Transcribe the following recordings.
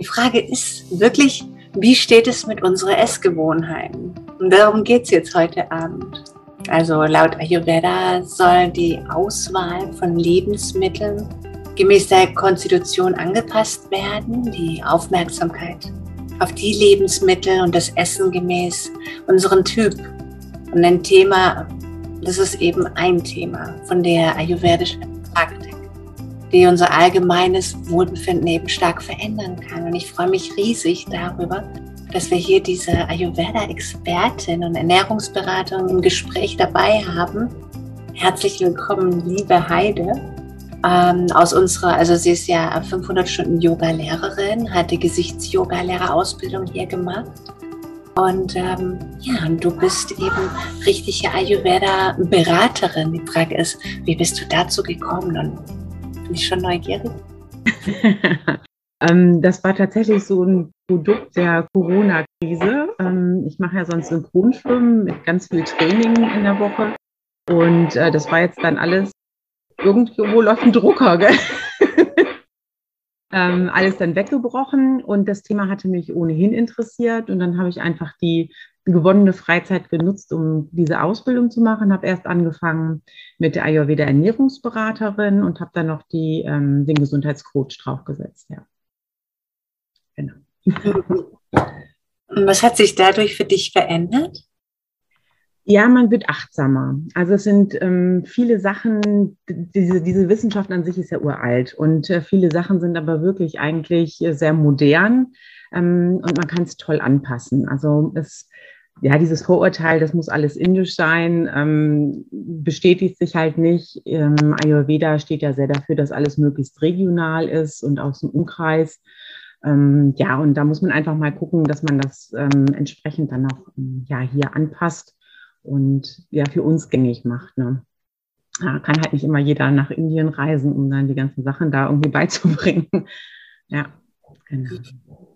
Die Frage ist wirklich, wie steht es mit unseren Essgewohnheiten? Und darum geht es jetzt heute Abend. Also laut Ayurveda soll die Auswahl von Lebensmitteln gemäß der Konstitution angepasst werden, die Aufmerksamkeit auf die Lebensmittel und das Essen gemäß unseren Typ. Und ein Thema, das ist eben ein Thema von der ayurvedischen Praktik, die unser allgemeines Wohlbefinden eben stark verändern kann. Und ich freue mich riesig darüber, dass wir hier diese Ayurveda-Expertin und Ernährungsberatung im Gespräch dabei haben. Herzlich willkommen, liebe Heide. Ähm, aus unserer, also sie ist ja 500 Stunden Yoga-Lehrerin, hat die Gesichts-Yoga-Lehrerausbildung hier gemacht. Und ähm, ja, du bist eben richtige Ayurveda-Beraterin. Die Frage ist, wie bist du dazu gekommen? Und bin ich schon neugierig. ähm, das war tatsächlich so ein Produkt der Corona-Krise. Ähm, ich mache ja sonst Synchronschwimmen mit ganz viel Training in der Woche. Und äh, das war jetzt dann alles, irgendwo läuft ein Drucker, gell? ähm, alles dann weggebrochen und das Thema hatte mich ohnehin interessiert und dann habe ich einfach die gewonnene Freizeit genutzt, um diese Ausbildung zu machen. Habe erst angefangen mit der Ayurveda Ernährungsberaterin und habe dann noch die, ähm, den Gesundheitscoach draufgesetzt. Ja. Genau. Was hat sich dadurch für dich verändert? Ja, man wird achtsamer. Also es sind ähm, viele Sachen, diese, diese Wissenschaft an sich ist ja uralt und äh, viele Sachen sind aber wirklich eigentlich äh, sehr modern ähm, und man kann es toll anpassen. Also es, ja, dieses Vorurteil, das muss alles indisch sein, ähm, bestätigt sich halt nicht. Ähm, Ayurveda steht ja sehr dafür, dass alles möglichst regional ist und aus dem Umkreis. Ähm, ja, und da muss man einfach mal gucken, dass man das ähm, entsprechend dann auch ja, hier anpasst und ja für uns gängig macht. Ne? Ja, kann halt nicht immer jeder nach Indien reisen, um dann die ganzen Sachen da irgendwie beizubringen. ja, genau.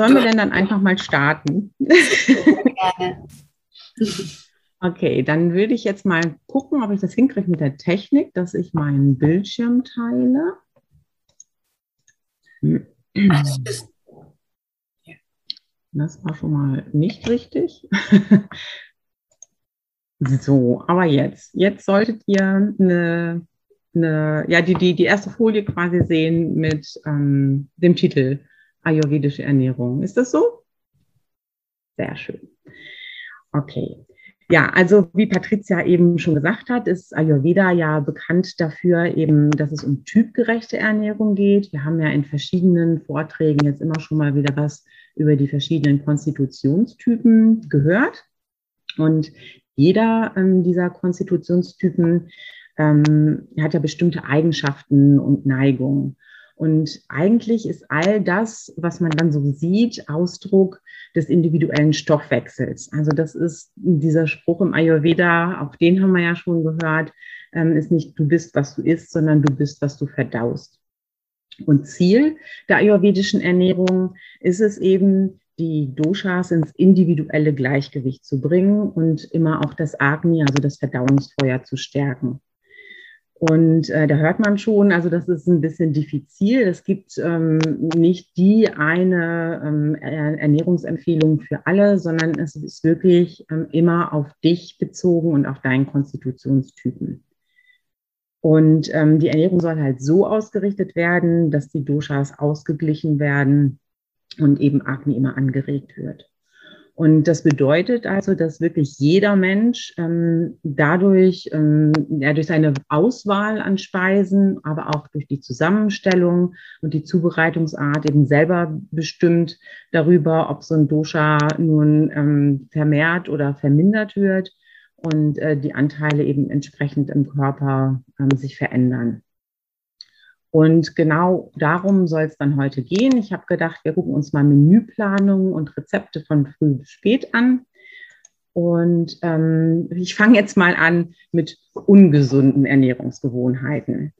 Sollen wir denn dann einfach mal starten? Gerne. Okay, dann würde ich jetzt mal gucken, ob ich das hinkriege mit der Technik, dass ich meinen Bildschirm teile. Das war schon mal nicht richtig. so, aber jetzt. Jetzt solltet ihr eine, eine ja, die, die, die erste Folie quasi sehen mit ähm, dem Titel Ayurvedische Ernährung. Ist das so? Sehr schön. Okay. Ja, also wie Patricia eben schon gesagt hat, ist Ayurveda ja bekannt dafür, eben, dass es um typgerechte Ernährung geht. Wir haben ja in verschiedenen Vorträgen jetzt immer schon mal wieder was über die verschiedenen Konstitutionstypen gehört. Und jeder ähm, dieser Konstitutionstypen ähm, hat ja bestimmte Eigenschaften und Neigungen. Und eigentlich ist all das, was man dann so sieht, Ausdruck des individuellen Stoffwechsels. Also das ist dieser Spruch im Ayurveda, auch den haben wir ja schon gehört, ähm, ist nicht du bist, was du isst, sondern du bist, was du verdaust. Und Ziel der ayurvedischen Ernährung ist es eben, die Doshas ins individuelle Gleichgewicht zu bringen und immer auch das Agni, also das Verdauungsfeuer, zu stärken. Und äh, da hört man schon, also das ist ein bisschen diffizil. Es gibt ähm, nicht die eine ähm, Ernährungsempfehlung für alle, sondern es ist wirklich ähm, immer auf dich bezogen und auf deinen Konstitutionstypen. Und ähm, die Ernährung soll halt so ausgerichtet werden, dass die Doshas ausgeglichen werden und eben Agni immer angeregt wird. Und das bedeutet also, dass wirklich jeder Mensch ähm, dadurch, ähm, ja, durch seine Auswahl an Speisen, aber auch durch die Zusammenstellung und die Zubereitungsart eben selber bestimmt darüber, ob so ein Dosha nun ähm, vermehrt oder vermindert wird und äh, die Anteile eben entsprechend im Körper ähm, sich verändern. Und genau darum soll es dann heute gehen. Ich habe gedacht, wir gucken uns mal Menüplanungen und Rezepte von früh bis spät an. Und ähm, ich fange jetzt mal an mit ungesunden Ernährungsgewohnheiten.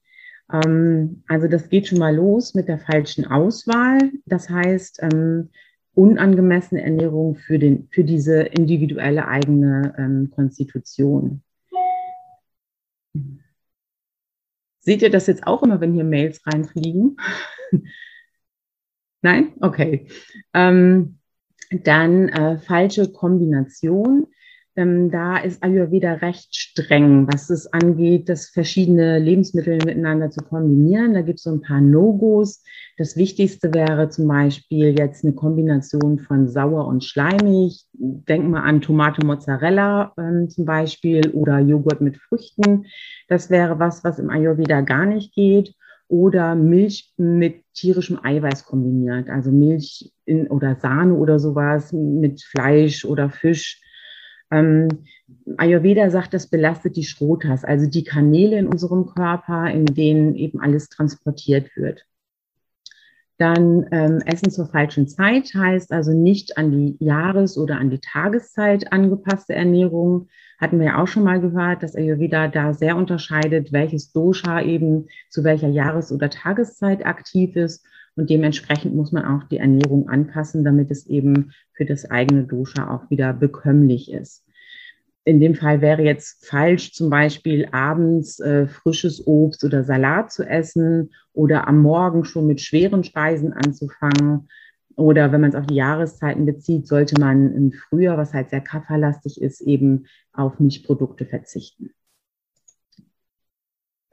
Ähm, also das geht schon mal los mit der falschen Auswahl. Das heißt, ähm, unangemessene Ernährung für, den, für diese individuelle eigene ähm, Konstitution. Seht ihr das jetzt auch immer, wenn hier Mails reinfliegen? Nein? Okay. Ähm, dann äh, falsche Kombination. Ähm, da ist Ayurveda recht streng, was es angeht, das verschiedene Lebensmittel miteinander zu kombinieren. Da gibt es so ein paar No-Gos. Das Wichtigste wäre zum Beispiel jetzt eine Kombination von sauer und schleimig. Denk mal an Tomate Mozzarella ähm, zum Beispiel oder Joghurt mit Früchten. Das wäre was, was im Ayurveda gar nicht geht oder Milch mit tierischem Eiweiß kombiniert, also Milch in, oder Sahne oder sowas mit Fleisch oder Fisch. Ähm, Ayurveda sagt, das belastet die Schrotas, also die Kanäle in unserem Körper, in denen eben alles transportiert wird. Dann ähm, Essen zur falschen Zeit heißt also nicht an die Jahres- oder an die Tageszeit angepasste Ernährung, hatten wir ja auch schon mal gehört, dass Ayurveda da sehr unterscheidet, welches Dosha eben zu welcher Jahres- oder Tageszeit aktiv ist. Und dementsprechend muss man auch die Ernährung anpassen, damit es eben für das eigene Dosha auch wieder bekömmlich ist. In dem Fall wäre jetzt falsch, zum Beispiel abends äh, frisches Obst oder Salat zu essen oder am Morgen schon mit schweren Speisen anzufangen oder wenn man es auf die Jahreszeiten bezieht, sollte man im Frühjahr, was halt sehr kafferlastig ist, eben auf Milchprodukte verzichten.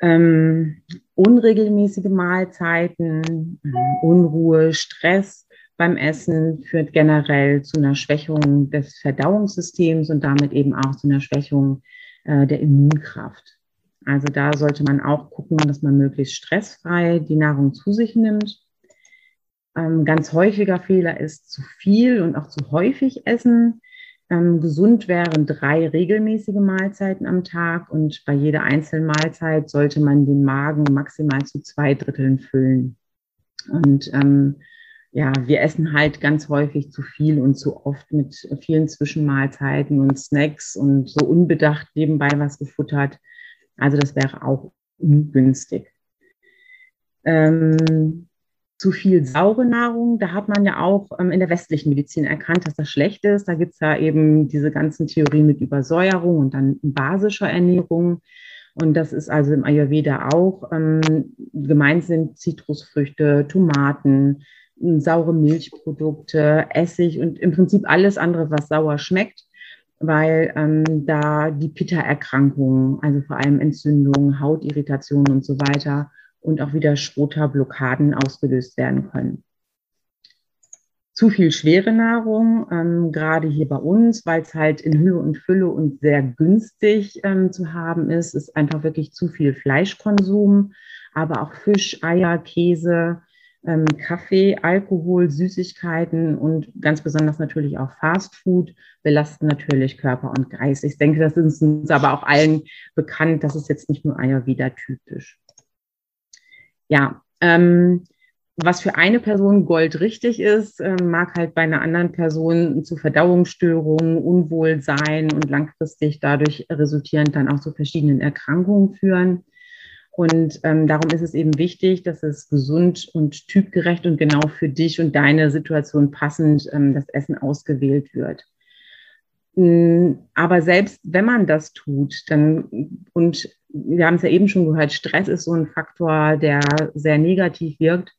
Ähm, unregelmäßige Mahlzeiten, äh, Unruhe, Stress beim Essen führt generell zu einer Schwächung des Verdauungssystems und damit eben auch zu einer Schwächung äh, der Immunkraft. Also da sollte man auch gucken, dass man möglichst stressfrei die Nahrung zu sich nimmt ähm, ganz häufiger Fehler ist zu viel und auch zu häufig essen. Ähm, gesund wären drei regelmäßige Mahlzeiten am Tag und bei jeder einzelnen Mahlzeit sollte man den Magen maximal zu zwei Dritteln füllen. Und ähm, ja, wir essen halt ganz häufig zu viel und zu oft mit vielen Zwischenmahlzeiten und Snacks und so unbedacht nebenbei was gefuttert. Also das wäre auch ungünstig. Ähm, zu viel saure Nahrung. Da hat man ja auch ähm, in der westlichen Medizin erkannt, dass das schlecht ist. Da gibt es ja eben diese ganzen Theorien mit Übersäuerung und dann basischer Ernährung. Und das ist also im Ayurveda auch. Ähm, gemeint sind Zitrusfrüchte, Tomaten, saure Milchprodukte, Essig und im Prinzip alles andere, was sauer schmeckt, weil ähm, da die Pitta-Erkrankungen, also vor allem Entzündungen, Hautirritationen und so weiter, und auch wieder Schrota-Blockaden ausgelöst werden können. Zu viel schwere Nahrung, ähm, gerade hier bei uns, weil es halt in Hülle und Fülle und sehr günstig ähm, zu haben ist, ist einfach wirklich zu viel Fleischkonsum, aber auch Fisch, Eier, Käse, ähm, Kaffee, Alkohol, Süßigkeiten und ganz besonders natürlich auch Fastfood belasten natürlich Körper und Geist. Ich denke, das ist uns aber auch allen bekannt, das ist jetzt nicht nur Ayurveda typisch ja, ähm, was für eine Person Gold richtig ist, äh, mag halt bei einer anderen Person zu Verdauungsstörungen, Unwohlsein und langfristig dadurch resultierend dann auch zu verschiedenen Erkrankungen führen. Und ähm, darum ist es eben wichtig, dass es gesund und typgerecht und genau für dich und deine Situation passend ähm, das Essen ausgewählt wird. Hm, aber selbst wenn man das tut, dann und wir haben es ja eben schon gehört, Stress ist so ein Faktor, der sehr negativ wirkt.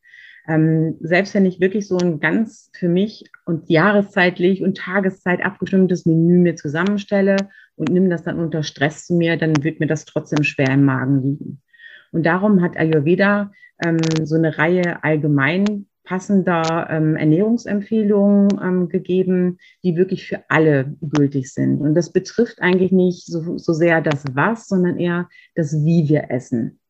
Ähm, selbst wenn ich wirklich so ein ganz für mich und jahreszeitlich und Tageszeit abgestimmtes Menü mir zusammenstelle und nehme das dann unter Stress zu mir, dann wird mir das trotzdem schwer im Magen liegen. Und darum hat Ayurveda ähm, so eine Reihe allgemein passender ähm, Ernährungsempfehlungen ähm, gegeben, die wirklich für alle gültig sind. Und das betrifft eigentlich nicht so, so sehr das Was, sondern eher das Wie wir essen.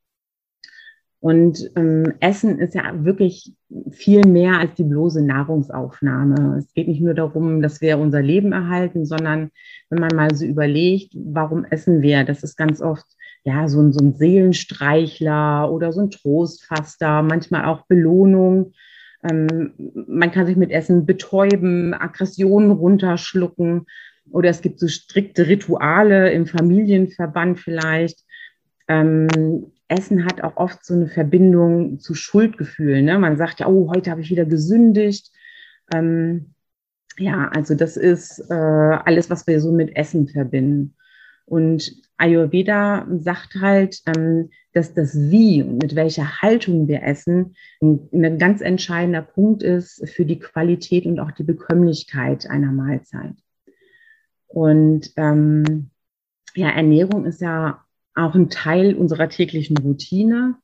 Und ähm, Essen ist ja wirklich viel mehr als die bloße Nahrungsaufnahme. Es geht nicht nur darum, dass wir unser Leben erhalten, sondern wenn man mal so überlegt, warum essen wir? Das ist ganz oft ja so ein, so ein Seelenstreichler oder so ein Trostfaster, manchmal auch Belohnung. Ähm, man kann sich mit Essen betäuben, Aggressionen runterschlucken oder es gibt so strikte Rituale im Familienverband vielleicht. Ähm, Essen hat auch oft so eine Verbindung zu Schuldgefühlen. Ne? Man sagt ja, oh, heute habe ich wieder gesündigt. Ähm, ja, also das ist äh, alles, was wir so mit Essen verbinden. Und Ayurveda sagt halt, ähm, dass das Wie und mit welcher Haltung wir essen ein, ein ganz entscheidender Punkt ist für die Qualität und auch die Bekömmlichkeit einer Mahlzeit. Und ähm, ja, Ernährung ist ja auch ein Teil unserer täglichen Routine.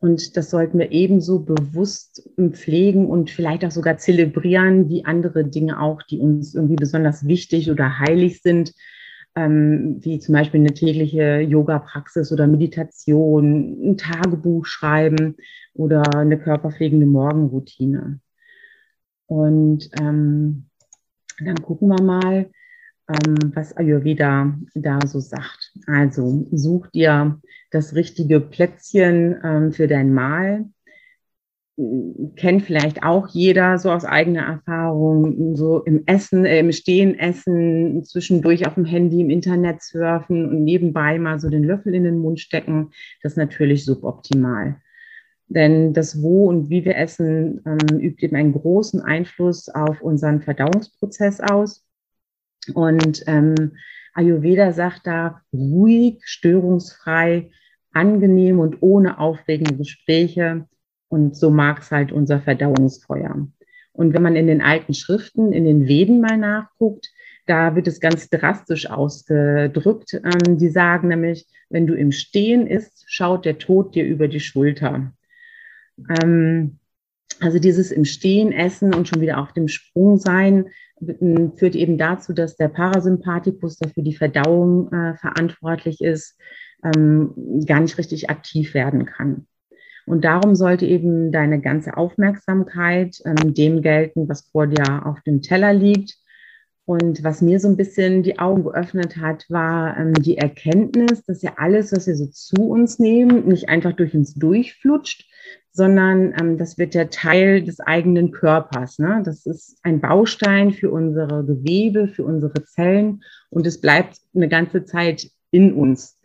Und das sollten wir ebenso bewusst pflegen und vielleicht auch sogar zelebrieren wie andere Dinge auch, die uns irgendwie besonders wichtig oder heilig sind, ähm, wie zum Beispiel eine tägliche Yoga-Praxis oder Meditation, ein Tagebuch schreiben oder eine körperpflegende Morgenroutine. Und ähm, dann gucken wir mal, ähm, was Ayurveda da so sagt. Also such dir das richtige Plätzchen ähm, für dein Mahl. Kennt vielleicht auch jeder so aus eigener Erfahrung, so im Essen, äh, im Stehen essen, zwischendurch auf dem Handy, im Internet surfen und nebenbei mal so den Löffel in den Mund stecken. Das ist natürlich suboptimal. Denn das Wo und wie wir essen ähm, übt eben einen großen Einfluss auf unseren Verdauungsprozess aus. Und ähm, Ayurveda sagt da ruhig, störungsfrei, angenehm und ohne aufregende Gespräche. Und so mag es halt unser Verdauungsfeuer. Und wenn man in den alten Schriften, in den Veden mal nachguckt, da wird es ganz drastisch ausgedrückt. Ähm, die sagen nämlich, wenn du im Stehen isst, schaut der Tod dir über die Schulter. Ähm, also dieses im Stehen essen und schon wieder auf dem Sprung sein, führt eben dazu, dass der Parasympathikus, der für die Verdauung äh, verantwortlich ist, ähm, gar nicht richtig aktiv werden kann. Und darum sollte eben deine ganze Aufmerksamkeit ähm, dem gelten, was vor dir auf dem Teller liegt. Und was mir so ein bisschen die Augen geöffnet hat, war ähm, die Erkenntnis, dass ja alles, was wir so zu uns nehmen, nicht einfach durch uns durchflutscht, sondern ähm, das wird der Teil des eigenen Körpers. Ne? Das ist ein Baustein für unsere Gewebe, für unsere Zellen und es bleibt eine ganze Zeit in uns.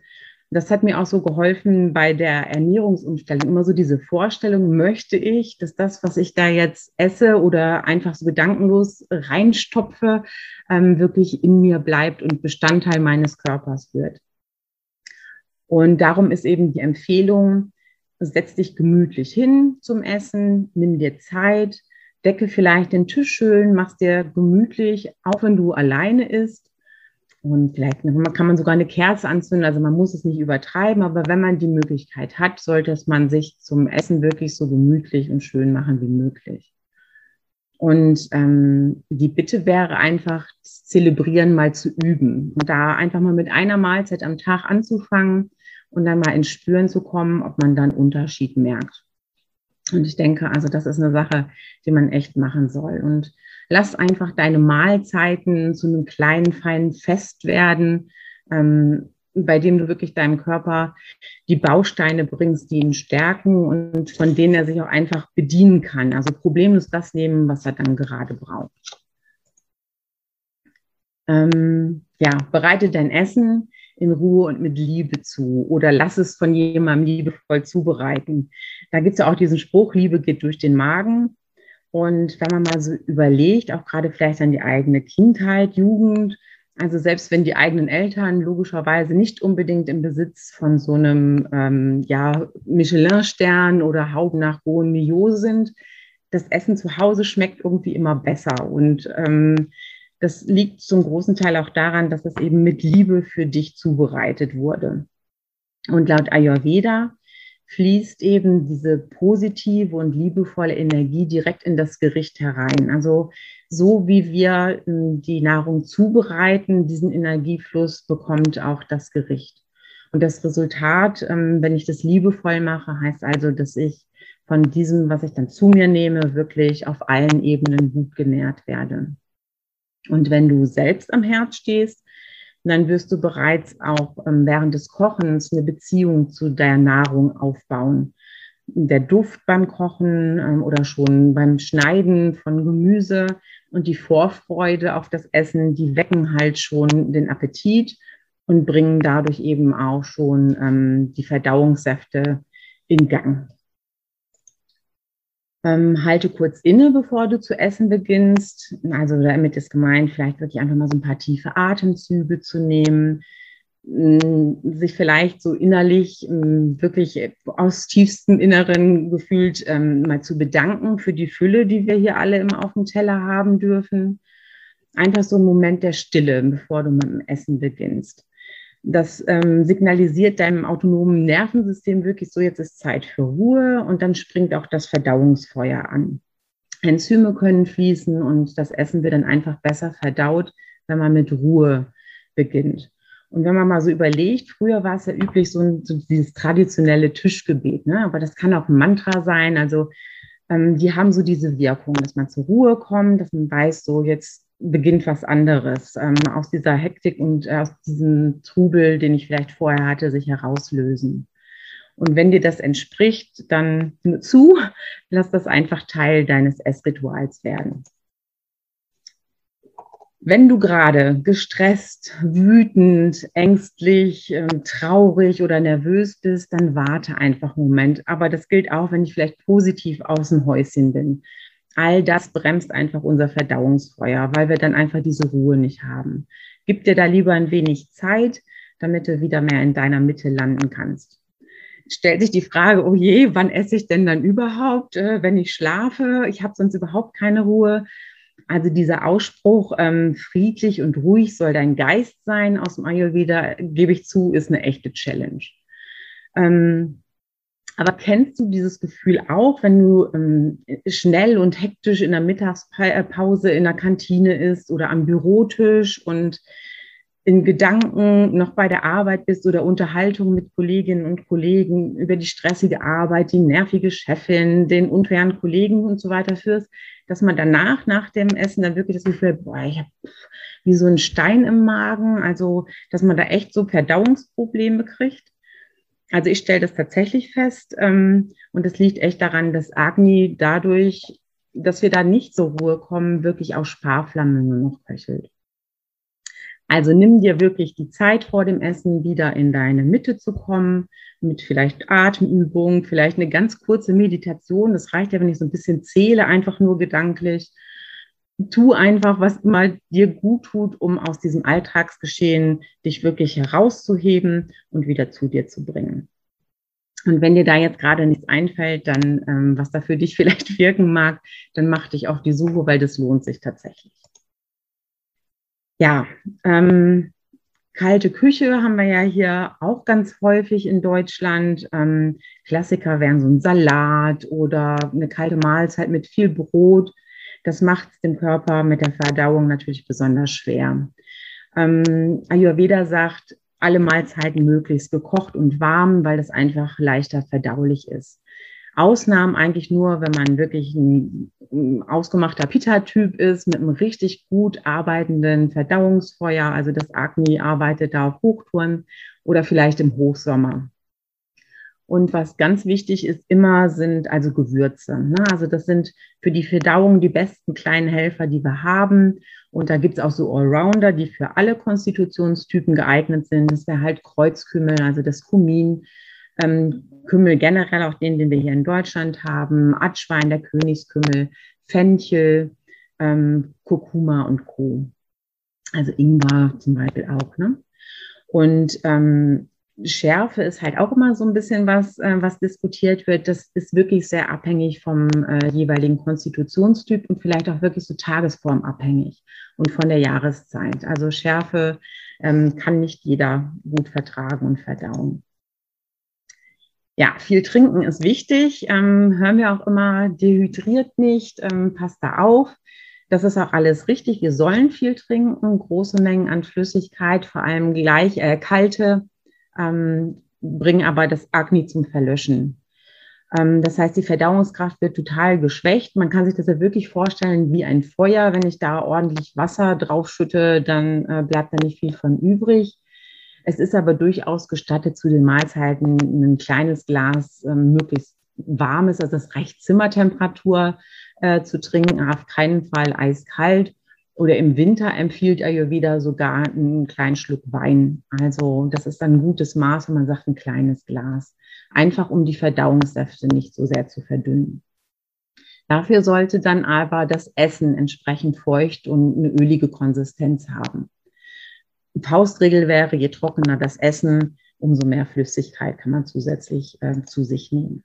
Das hat mir auch so geholfen bei der Ernährungsumstellung. Immer so diese Vorstellung, möchte ich, dass das, was ich da jetzt esse oder einfach so gedankenlos reinstopfe, ähm, wirklich in mir bleibt und Bestandteil meines Körpers wird. Und darum ist eben die Empfehlung, setz dich gemütlich hin zum Essen, nimm dir Zeit, decke vielleicht den Tisch schön, mach dir gemütlich, auch wenn du alleine isst. Und vielleicht kann man sogar eine Kerze anzünden, also man muss es nicht übertreiben, aber wenn man die Möglichkeit hat, sollte es man sich zum Essen wirklich so gemütlich und schön machen wie möglich. Und ähm, die Bitte wäre einfach, das Zelebrieren mal zu üben und da einfach mal mit einer Mahlzeit am Tag anzufangen und dann mal ins Spüren zu kommen, ob man dann Unterschied merkt. Und ich denke, also das ist eine Sache, die man echt machen soll. Und lass einfach deine Mahlzeiten zu einem kleinen, feinen Fest werden, ähm, bei dem du wirklich deinem Körper die Bausteine bringst, die ihn stärken und von denen er sich auch einfach bedienen kann. Also problemlos das nehmen, was er dann gerade braucht. Ähm, ja, bereite dein Essen in Ruhe und mit Liebe zu oder lass es von jemandem liebevoll zubereiten. Da gibt es ja auch diesen Spruch, Liebe geht durch den Magen. Und wenn man mal so überlegt, auch gerade vielleicht an die eigene Kindheit, Jugend, also selbst wenn die eigenen Eltern logischerweise nicht unbedingt im Besitz von so einem ähm, ja, Michelin-Stern oder Hauben nach Gouen Mio sind, das Essen zu Hause schmeckt irgendwie immer besser. Und ähm, das liegt zum großen Teil auch daran, dass es eben mit Liebe für dich zubereitet wurde. Und laut Ayurveda fließt eben diese positive und liebevolle Energie direkt in das Gericht herein. Also so wie wir hm, die Nahrung zubereiten, diesen Energiefluss bekommt auch das Gericht. Und das Resultat, ähm, wenn ich das liebevoll mache, heißt also, dass ich von diesem, was ich dann zu mir nehme, wirklich auf allen Ebenen gut genährt werde. Und wenn du selbst am Herd stehst, dann wirst du bereits auch ähm, während des Kochens eine Beziehung zu der Nahrung aufbauen. Der Duft beim Kochen ähm, oder schon beim Schneiden von Gemüse und die Vorfreude auf das Essen, die wecken halt schon den Appetit und bringen dadurch eben auch schon ähm, die Verdauungssäfte in Gang. Ähm, halte kurz inne, bevor du zu essen beginnst. Also damit ist gemeint, vielleicht wirklich einfach mal so ein paar tiefe Atemzüge zu nehmen. sich vielleicht so innerlich wirklich aus tiefstem Inneren gefühlt ähm, mal zu bedanken für die Fülle, die wir hier alle immer auf dem Teller haben dürfen. Einfach so ein Moment der Stille, bevor du mit dem Essen beginnst. Das ähm, signalisiert deinem autonomen Nervensystem wirklich so, jetzt ist Zeit für Ruhe und dann springt auch das Verdauungsfeuer an. Enzyme können fließen und das Essen wird dann einfach besser verdaut, wenn man mit Ruhe beginnt. Und wenn man mal so überlegt, früher war es ja üblich, so, ein, so dieses traditionelle Tischgebet, ne? aber das kann auch ein Mantra sein. Also ähm, die haben so diese Wirkung, dass man zur Ruhe kommt, dass man weiß, so jetzt beginnt was anderes, ähm, aus dieser Hektik und aus diesem Trubel, den ich vielleicht vorher hatte, sich herauslösen. Und wenn dir das entspricht, dann zu, lass das einfach Teil deines Essrituals werden. Wenn du gerade gestresst, wütend, ängstlich, ähm, traurig oder nervös bist, dann warte einfach einen Moment. Aber das gilt auch, wenn ich vielleicht positiv aus dem Häuschen bin. All das bremst einfach unser Verdauungsfeuer, weil wir dann einfach diese Ruhe nicht haben. Gib dir da lieber ein wenig Zeit, damit du wieder mehr in deiner Mitte landen kannst. Stellt sich die Frage, oh je, wann esse ich denn dann überhaupt, äh, wenn ich schlafe? Ich habe sonst überhaupt keine Ruhe. Also dieser Ausspruch, ähm, friedlich und ruhig soll dein Geist sein aus dem Ayurveda, gebe ich zu, ist eine echte Challenge. Ähm, aber kennst du dieses Gefühl auch, wenn du ähm, schnell und hektisch in der Mittagspause in der Kantine isst oder am Bürotisch und in Gedanken noch bei der Arbeit bist oder Unterhaltung mit Kolleginnen und Kollegen über die stressige Arbeit, die nervige Chefin, den unfairen Kollegen und so weiter führst, dass man danach, nach dem Essen, dann wirklich das Gefühl boah, ich habe wie so einen Stein im Magen, also dass man da echt so Verdauungsprobleme kriegt. Also ich stelle das tatsächlich fest ähm, und es liegt echt daran, dass Agni dadurch, dass wir da nicht zur Ruhe kommen, wirklich auf Sparflamme nur noch köchelt. Also nimm dir wirklich die Zeit vor dem Essen, wieder in deine Mitte zu kommen, mit vielleicht Atemübung, vielleicht eine ganz kurze Meditation. Das reicht ja, wenn ich so ein bisschen zähle, einfach nur gedanklich. Tu einfach, was mal dir gut tut, um aus diesem Alltagsgeschehen dich wirklich herauszuheben und wieder zu dir zu bringen. Und wenn dir da jetzt gerade nichts einfällt, dann, ähm, was da für dich vielleicht wirken mag, dann mach dich auf die Suche, weil das lohnt sich tatsächlich. Ja, ähm, kalte Küche haben wir ja hier auch ganz häufig in Deutschland. Ähm, Klassiker wären so ein Salat oder eine kalte Mahlzeit mit viel Brot. Das macht es dem Körper mit der Verdauung natürlich besonders schwer. Ähm, Ayurveda sagt, alle Mahlzeiten möglichst gekocht und warm, weil das einfach leichter verdaulich ist. Ausnahmen eigentlich nur, wenn man wirklich ein, ausgemachter Pitta-Typ ist, mit einem richtig gut arbeitenden Verdauungsfeuer. Also das Agni arbeitet da auf Hochtouren oder vielleicht im Hochsommer. Und was ganz wichtig ist immer, sind also Gewürze. Ne? Also das sind für die Verdauung die besten kleinen Helfer, die wir haben. Und da gibt es auch so Allrounder, die für alle Konstitutionstypen geeignet sind. Das wäre halt Kreuzkümmel, also das Kumin, ähm, Kümmel generell, auch den, den wir hier in Deutschland haben, Atschwein, der Königskümmel, Fenchel, ähm, Kurkuma und Co. Also Ingwer zum Beispiel auch. Ne? Und ähm, Schärfe ist halt auch immer so ein bisschen was, äh, was diskutiert wird. Das ist wirklich sehr abhängig vom äh, jeweiligen Konstitutionstyp und vielleicht auch wirklich so tagesformabhängig und von der Jahreszeit. Also Schärfe ähm, kann nicht jeder gut vertragen und verdauen ja, viel trinken ist wichtig. Ähm, hören wir auch immer, dehydriert nicht, ähm, passt da auf. Das ist auch alles richtig. Wir sollen viel trinken, große Mengen an Flüssigkeit, vor allem gleich äh, kalte, ähm, bringen aber das Agni zum Verlöschen. Ähm, das heißt, die Verdauungskraft wird total geschwächt. Man kann sich das ja wirklich vorstellen wie ein Feuer. Wenn ich da ordentlich Wasser draufschütte, dann äh, bleibt da nicht viel von übrig. Es ist aber durchaus gestattet, zu den Mahlzeiten ein kleines Glas ähm, möglichst warmes, also das reicht Zimmertemperatur äh, zu trinken, auf keinen Fall eiskalt. Oder im Winter empfiehlt Ayurveda sogar einen kleinen Schluck Wein. Also das ist dann ein gutes Maß, wenn man sagt, ein kleines Glas. Einfach um die Verdauungssäfte nicht so sehr zu verdünnen. Dafür sollte dann aber das Essen entsprechend feucht und eine ölige Konsistenz haben Faustregel wäre, je trockener das Essen, umso mehr Flüssigkeit kann man zusätzlich äh, zu sich nehmen.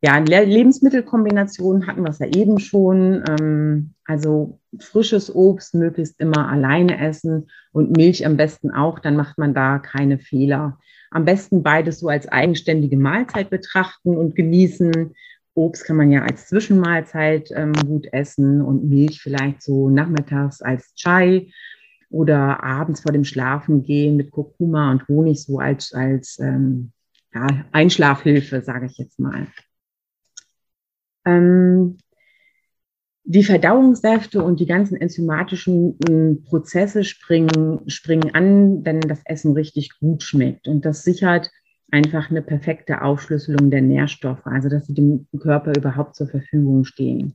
Ja, Lebensmittelkombinationen hatten wir es ja eben schon. Ähm, also frisches Obst möglichst immer alleine essen und Milch am besten auch, dann macht man da keine Fehler. Am besten beides so als eigenständige Mahlzeit betrachten und genießen. Obst kann man ja als Zwischenmahlzeit ähm, gut essen und Milch vielleicht so nachmittags als Chai oder abends vor dem Schlafengehen mit Kurkuma und Honig so als, als ähm, ja, Einschlafhilfe, sage ich jetzt mal. Ähm, die Verdauungssäfte und die ganzen enzymatischen äh, Prozesse springen, springen an, wenn das Essen richtig gut schmeckt. Und das sichert einfach eine perfekte Aufschlüsselung der Nährstoffe, also dass sie dem Körper überhaupt zur Verfügung stehen.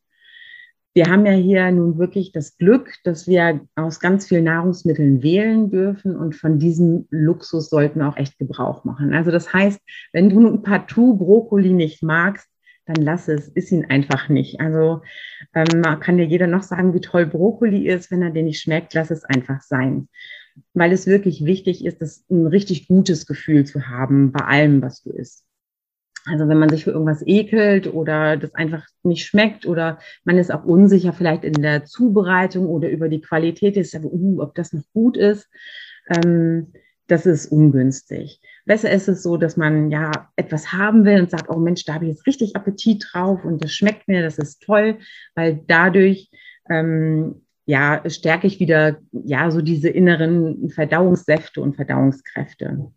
Wir haben ja hier nun wirklich das Glück, dass wir aus ganz vielen Nahrungsmitteln wählen dürfen und von diesem Luxus sollten wir auch echt Gebrauch machen. Also das heißt, wenn du nun partout Brokkoli nicht magst, dann lass es, ist ihn einfach nicht. Also ähm, kann dir jeder noch sagen, wie toll Brokkoli ist, wenn er dir nicht schmeckt, lass es einfach sein. Weil es wirklich wichtig ist, das ein richtig gutes Gefühl zu haben bei allem, was du isst. Also wenn man sich für irgendwas ekelt oder das einfach nicht schmeckt oder man ist auch unsicher vielleicht in der Zubereitung oder über die Qualität ist, aber, uh, ob das noch gut ist, ähm, das ist ungünstig. Besser ist es so, dass man ja etwas haben will und sagt, oh Mensch, da habe ich jetzt richtig Appetit drauf und das schmeckt mir, das ist toll, weil dadurch ähm, ja stärke ich wieder ja so diese inneren Verdauungssäfte und Verdauungskräfte.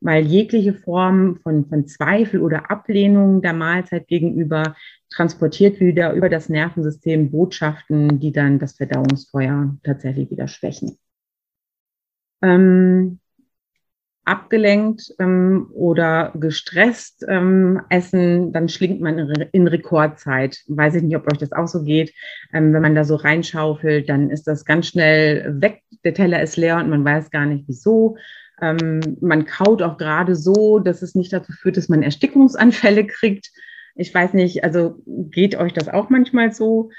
Weil jegliche Form von, von Zweifel oder Ablehnung der Mahlzeit gegenüber transportiert wieder über das Nervensystem Botschaften, die dann das Verdauungsfeuer tatsächlich wieder schwächen. Ähm, abgelenkt ähm, oder gestresst ähm, essen, dann schlingt man in, Rekordzeit. Weiß ich nicht, ob euch das auch so geht. Ähm, wenn man da so reinschaufelt, dann ist das ganz schnell weg. Der Teller ist leer und man weiß gar nicht wieso. Ähm, man kaut auch gerade so, dass es nicht dazu führt, dass man Erstickungsanfälle kriegt. Ich weiß nicht, also geht euch das auch manchmal so?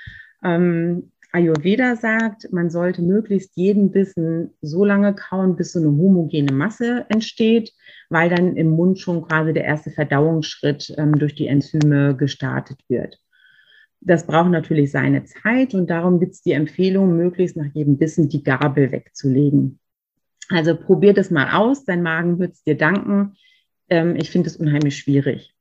Ähm, Ayurveda sagt, man sollte möglichst jeden Bissen so lange kauen, bis so eine homogene Masse entsteht, weil dann im Mund schon quasi der erste Verdauungsschritt ähm, durch die Enzyme gestartet wird. Das braucht natürlich seine Zeit und darum gibt es die Empfehlung, möglichst nach jedem Bissen die Gabel wegzulegen. Also probier das mal aus, dein Magen wird es dir danken. Ähm, ich finde es unheimlich schwierig.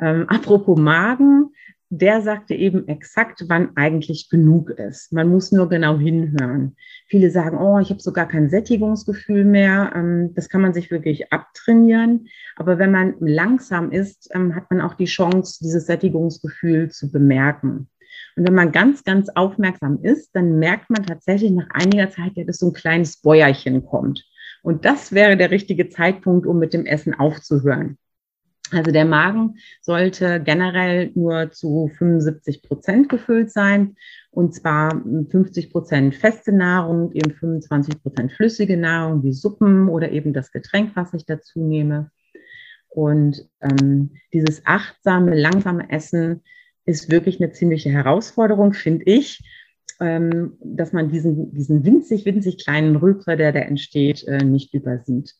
Ähm, apropos Magen, der sagte eben exakt, wann eigentlich genug ist. Man muss nur genau hinhören. Viele sagen, oh, ich habe sogar kein Sättigungsgefühl mehr. Ähm, das kann man sich wirklich abtrainieren. Aber wenn man langsam ist, ähm, hat man auch die Chance, dieses Sättigungsgefühl zu bemerken. Und wenn man ganz, ganz aufmerksam ist, dann merkt man tatsächlich nach einiger Zeit, dass so ein kleines Bäuerchen kommt. Und das wäre der richtige Zeitpunkt, um mit dem Essen aufzuhören. Also der Magen sollte generell nur zu 75 Prozent gefüllt sein und zwar 50 Prozent feste Nahrung, eben 25 Prozent flüssige Nahrung wie Suppen oder eben das Getränk, was ich dazu nehme. Und ähm, dieses achtsame, langsame Essen ist wirklich eine ziemliche Herausforderung, finde ich, ähm, dass man diesen, diesen winzig, winzig kleinen Rülpser, der da entsteht, äh, nicht übersieht.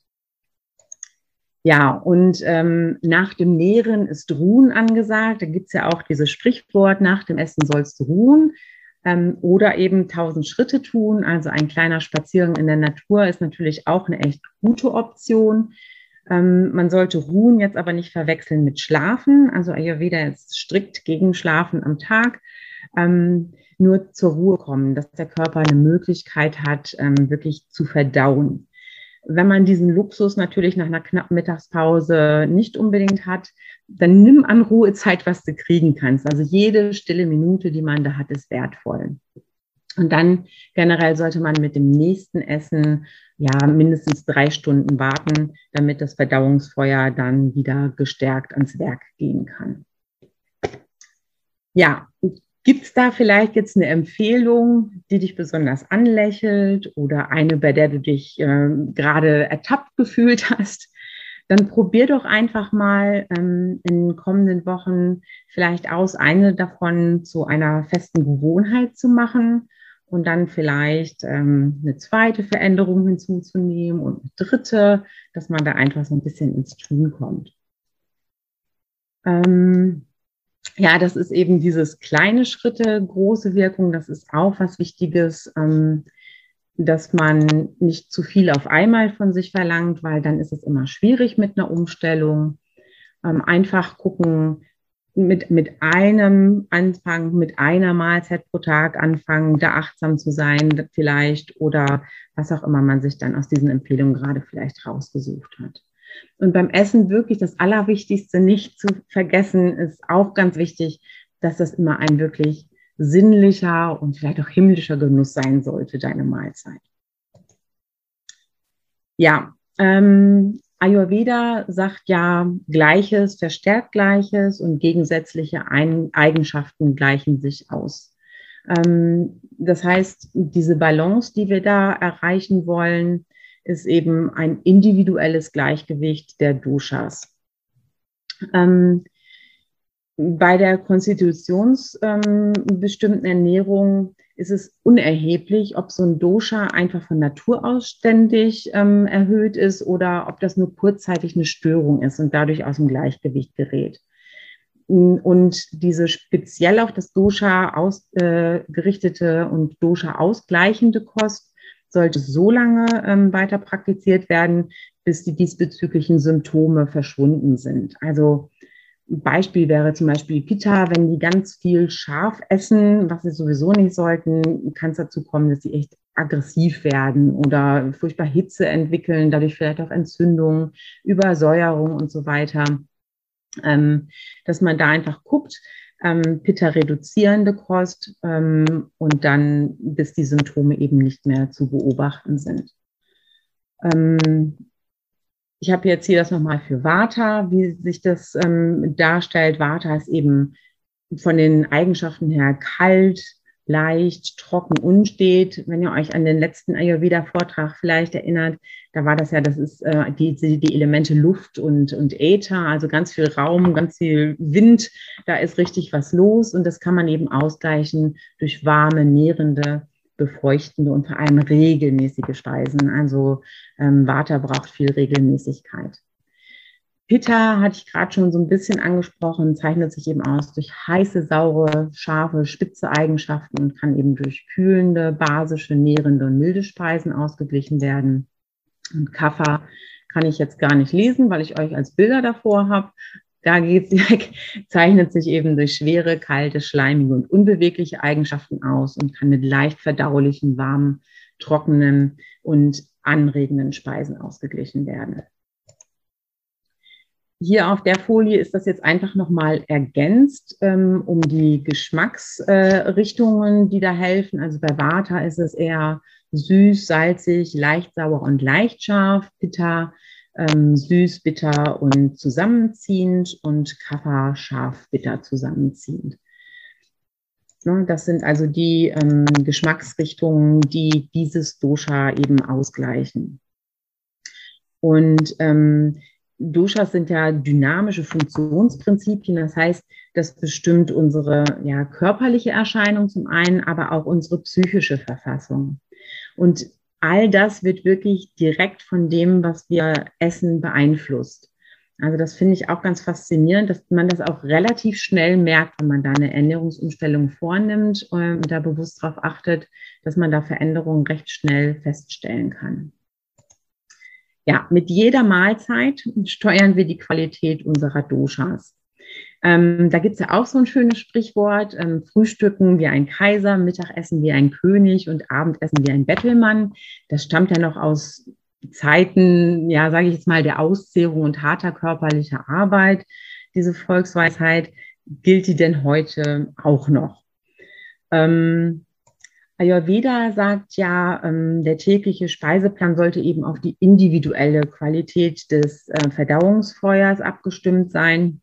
Ja, und ähm, nach dem Nähren ist Ruhen angesagt. Da gibt's ja auch dieses Sprichwort, nach dem Essen sollst du ruhen. Ähm, oder eben tausend Schritte tun. Also ein kleiner Spaziergang in der Natur ist natürlich auch eine echt gute Option. Ähm, man sollte Ruhen jetzt aber nicht verwechseln mit Schlafen. Also Ayurveda ist strikt gegen Schlafen am Tag. Ähm, nur zur Ruhe kommen, dass der Körper eine Möglichkeit hat, ähm, wirklich zu verdauen. Wenn man diesen Luxus natürlich nach einer knappen Mittagspause nicht unbedingt hat, dann nimm an Ruhezeit, was du kriegen kannst. Also jede stille Minute, die man da hat, ist wertvoll. Und dann generell sollte man mit dem nächsten Essen ja mindestens drei Stunden warten, damit das Verdauungsfeuer dann wieder gestärkt ans Werk gehen kann. Ja, Gibt es da vielleicht jetzt eine Empfehlung, die dich besonders anlächelt oder eine, bei der du dich äh, gerade ertappt gefühlt hast? Dann probier doch einfach mal ähm, in den kommenden Wochen vielleicht aus, eine davon zu einer festen Gewohnheit zu machen und dann vielleicht ähm, eine zweite Veränderung hinzuzunehmen und eine dritte, dass man da einfach so ein bisschen ins Tun kommt. Ähm, ja, das ist eben dieses kleine Schritte, große Wirkung. Das ist auch was Wichtiges, ähm, dass man nicht zu viel auf einmal von sich verlangt, weil dann ist es immer schwierig mit einer Umstellung. Ähm, einfach gucken, mit, mit einem anfangen, mit einer Mahlzeit pro Tag anfangen, da achtsam zu sein vielleicht oder was auch immer man sich dann aus diesen Empfehlungen gerade vielleicht rausgesucht hat. Und beim Essen wirklich das Allerwichtigste nicht zu vergessen, ist auch ganz wichtig, dass das immer ein wirklich sinnlicher und vielleicht auch himmlischer Genuss sein sollte, deine Mahlzeit. Ja, ähm, Ayurveda sagt ja, Gleiches verstärkt Gleiches und gegensätzliche Eigenschaften gleichen sich aus. Ähm, das heißt, diese Balance, die wir da erreichen wollen, ist eben ein individuelles Gleichgewicht der Doshas. Ähm, bei der konstitutionsbestimmten Ernährung ist es unerheblich, ob so ein Dosha einfach von Natur aus ständig ähm, erhöht ist oder ob das nur kurzzeitig eine Störung ist und dadurch aus dem Gleichgewicht gerät. Und diese speziell auf das Dosha ausgerichtete äh, und Dosha ausgleichende Kost sollte so lange ähm, weiter praktiziert werden, bis die diesbezüglichen Symptome verschwunden sind. Also ein Beispiel wäre zum Beispiel Pitta, wenn die ganz viel scharf essen, was sie sowieso nicht sollten, kann es dazu kommen, dass sie echt aggressiv werden oder furchtbar Hitze entwickeln, dadurch vielleicht auch Entzündungen, Übersäuerung und so weiter. Ähm, dass man da einfach guckt, ähm, Pitta-reduzierende Kost ähm, und dann, bis die Symptome eben nicht mehr zu beobachten sind. Ähm, ich habe jetzt hier das nochmal für Vata, wie sich das ähm, darstellt. Vata ist eben von den Eigenschaften her kalt, leicht, trocken, unstet. Wenn ihr euch an den letzten Ayurveda-Vortrag vielleicht erinnert, da war das ja, das ist äh, die, die, die Elemente Luft und, und Äther, also ganz viel Raum, ganz viel Wind. Da ist richtig was los und das kann man eben ausgleichen durch warme, nährende befeuchtende und vor allem regelmäßige Speisen. Also ähm, Vata braucht viel Regelmäßigkeit. Pitta hatte ich gerade schon so ein bisschen angesprochen, zeichnet sich eben aus durch heiße, saure, scharfe, spitze Eigenschaften und kann eben durch kühlende, basische, nährende und milde Speisen ausgeglichen werden. Und Kaffer kann ich jetzt gar nicht lesen, weil ich euch als Bilder davor habe. Da geht es weg, zeichnet sich eben durch schwere, kalte, schleimige und unbewegliche Eigenschaften aus und kann mit leicht verdaulichen, warmen, trockenen und anregenden Speisen ausgeglichen werden. Hier auf der Folie ist das jetzt einfach nochmal ergänzt ähm, um die Geschmacksrichtungen, äh, die da helfen. Also bei Vata ist es eher süß, salzig, leicht sauer und leicht scharf. Pitta ähm, süß, bitter und zusammenziehend und Kapha scharf, bitter zusammenziehend. Ne, das sind also die ähm, Geschmacksrichtungen, die dieses Dosha eben ausgleichen. Und ähm, Doshas sind ja dynamische Funktionsprinzipien, das heißt, das bestimmt unsere ja, körperliche Erscheinung zum einen, aber auch unsere psychische Verfassung. Und all das wird wirklich direkt von dem, was wir essen, beeinflusst. Also das finde ich auch ganz faszinierend, dass man das auch relativ schnell merkt, wenn man da eine Ernährungsumstellung vornimmt und da bewusst darauf achtet, dass man da Veränderungen recht schnell feststellen kann. Ja, mit jeder Mahlzeit steuern wir die Qualität unserer Doshas. Ähm, da gibt es ja auch so ein schönes Sprichwort, ähm, Frühstücken wie ein Kaiser, Mittagessen wie ein König und Abendessen wie ein Bettelmann. Das stammt ja noch aus Zeiten, ja, sage ich jetzt mal, der Auszehrung und harter körperlicher Arbeit. Diese Volksweisheit, gilt die denn heute auch noch? Ähm, Ayurveda sagt ja, ähm, der tägliche Speiseplan sollte eben auf die individuelle Qualität des äh, Verdauungsfeuers abgestimmt sein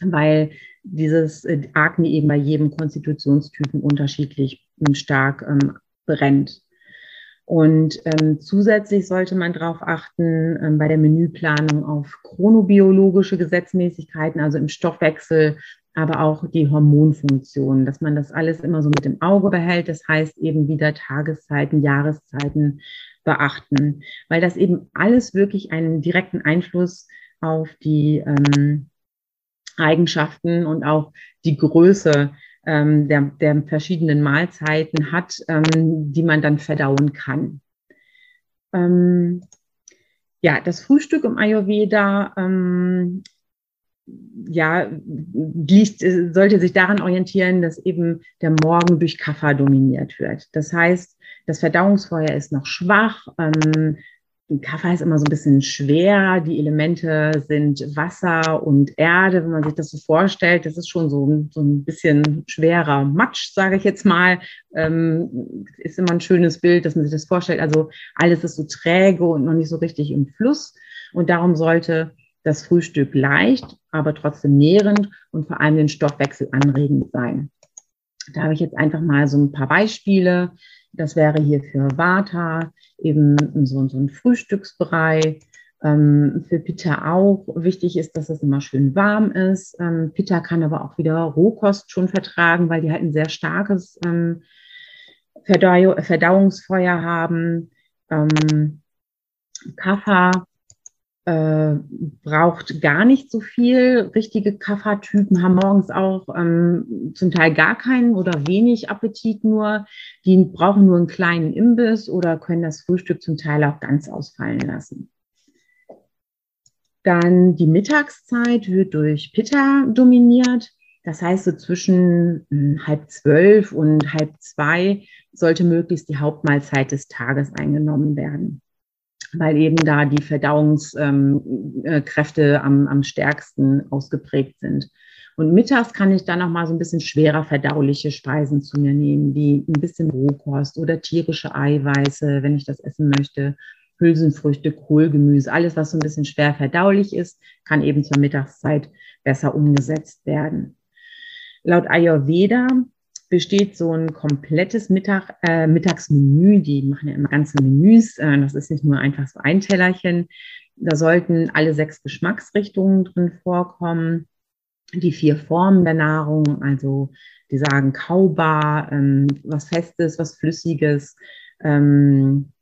weil dieses äh, Akne eben bei jedem Konstitutionstypen unterschiedlich stark ähm, brennt. Und ähm, zusätzlich sollte man darauf achten, ähm, bei der Menüplanung auf chronobiologische Gesetzmäßigkeiten, also im Stoffwechsel aber auch die Hormonfunktion, dass man das alles immer so mit im Auge behält. Das heißt eben wieder Tageszeiten, Jahreszeiten beachten, weil das eben alles wirklich einen direkten Einfluss auf die ähm, Eigenschaften und auch die Größe ähm, der, der verschiedenen Mahlzeiten hat, ähm, die man dann verdauen kann. Ähm, ja, das Frühstück im Ayurveda ähm, ja, liegt, sollte sich daran orientieren, dass eben der Morgen durch Kaffer dominiert wird. Das heißt, das Verdauungsfeuer ist noch schwach, ähm, Kaffee ist immer so ein bisschen schwer. Die Elemente sind Wasser und Erde. Wenn man sich das so vorstellt, das ist schon so, so ein bisschen schwerer Matsch, sage ich jetzt mal. Ähm, ist immer ein schönes Bild, dass man sich das vorstellt. Also alles ist so träge und noch nicht so richtig im Fluss. Und darum sollte das Frühstück leicht, aber trotzdem nährend und vor allem den Stoffwechsel anregend sein. Da habe ich jetzt einfach mal so ein paar Beispiele. Das wäre hier für Vata eben so, so ein Frühstücksbrei. Ähm, für Pitta auch wichtig ist, dass es immer schön warm ist. Ähm, Pitta kann aber auch wieder Rohkost schon vertragen, weil die halt ein sehr starkes ähm, Verdau Verdauungsfeuer haben. Ähm, Kapha äh, braucht gar nicht so viel. Richtige Kaffertypen haben morgens auch ähm, zum Teil gar keinen oder wenig Appetit nur. Die brauchen nur einen kleinen Imbiss oder können das Frühstück zum Teil auch ganz ausfallen lassen. Dann die Mittagszeit wird durch Pitta dominiert. Das heißt, so zwischen hm, halb zwölf und halb zwei sollte möglichst die Hauptmahlzeit des Tages eingenommen werden weil eben da die Verdauungskräfte ähm, äh, am, am stärksten ausgeprägt sind. Und mittags kann ich dann noch mal so ein bisschen schwerer verdauliche Speisen zu mir nehmen, wie ein bisschen Rohkost oder tierische Eiweiße, wenn ich das essen möchte. Hülsenfrüchte, Kohlgemüse, alles, was so ein bisschen schwer verdaulich ist, kann eben zur Mittagszeit besser umgesetzt werden. Laut Ayurveda besteht so ein komplettes Mittag, äh, Mittagsmenü. Die machen ja immer ganze Menüs. Äh, das ist nicht nur einfach so ein Tellerchen. Da sollten alle sechs Geschmacksrichtungen drin vorkommen. Die vier Formen der Nahrung, also die sagen kaubar, ähm, was Festes, was Flüssiges. Ähm,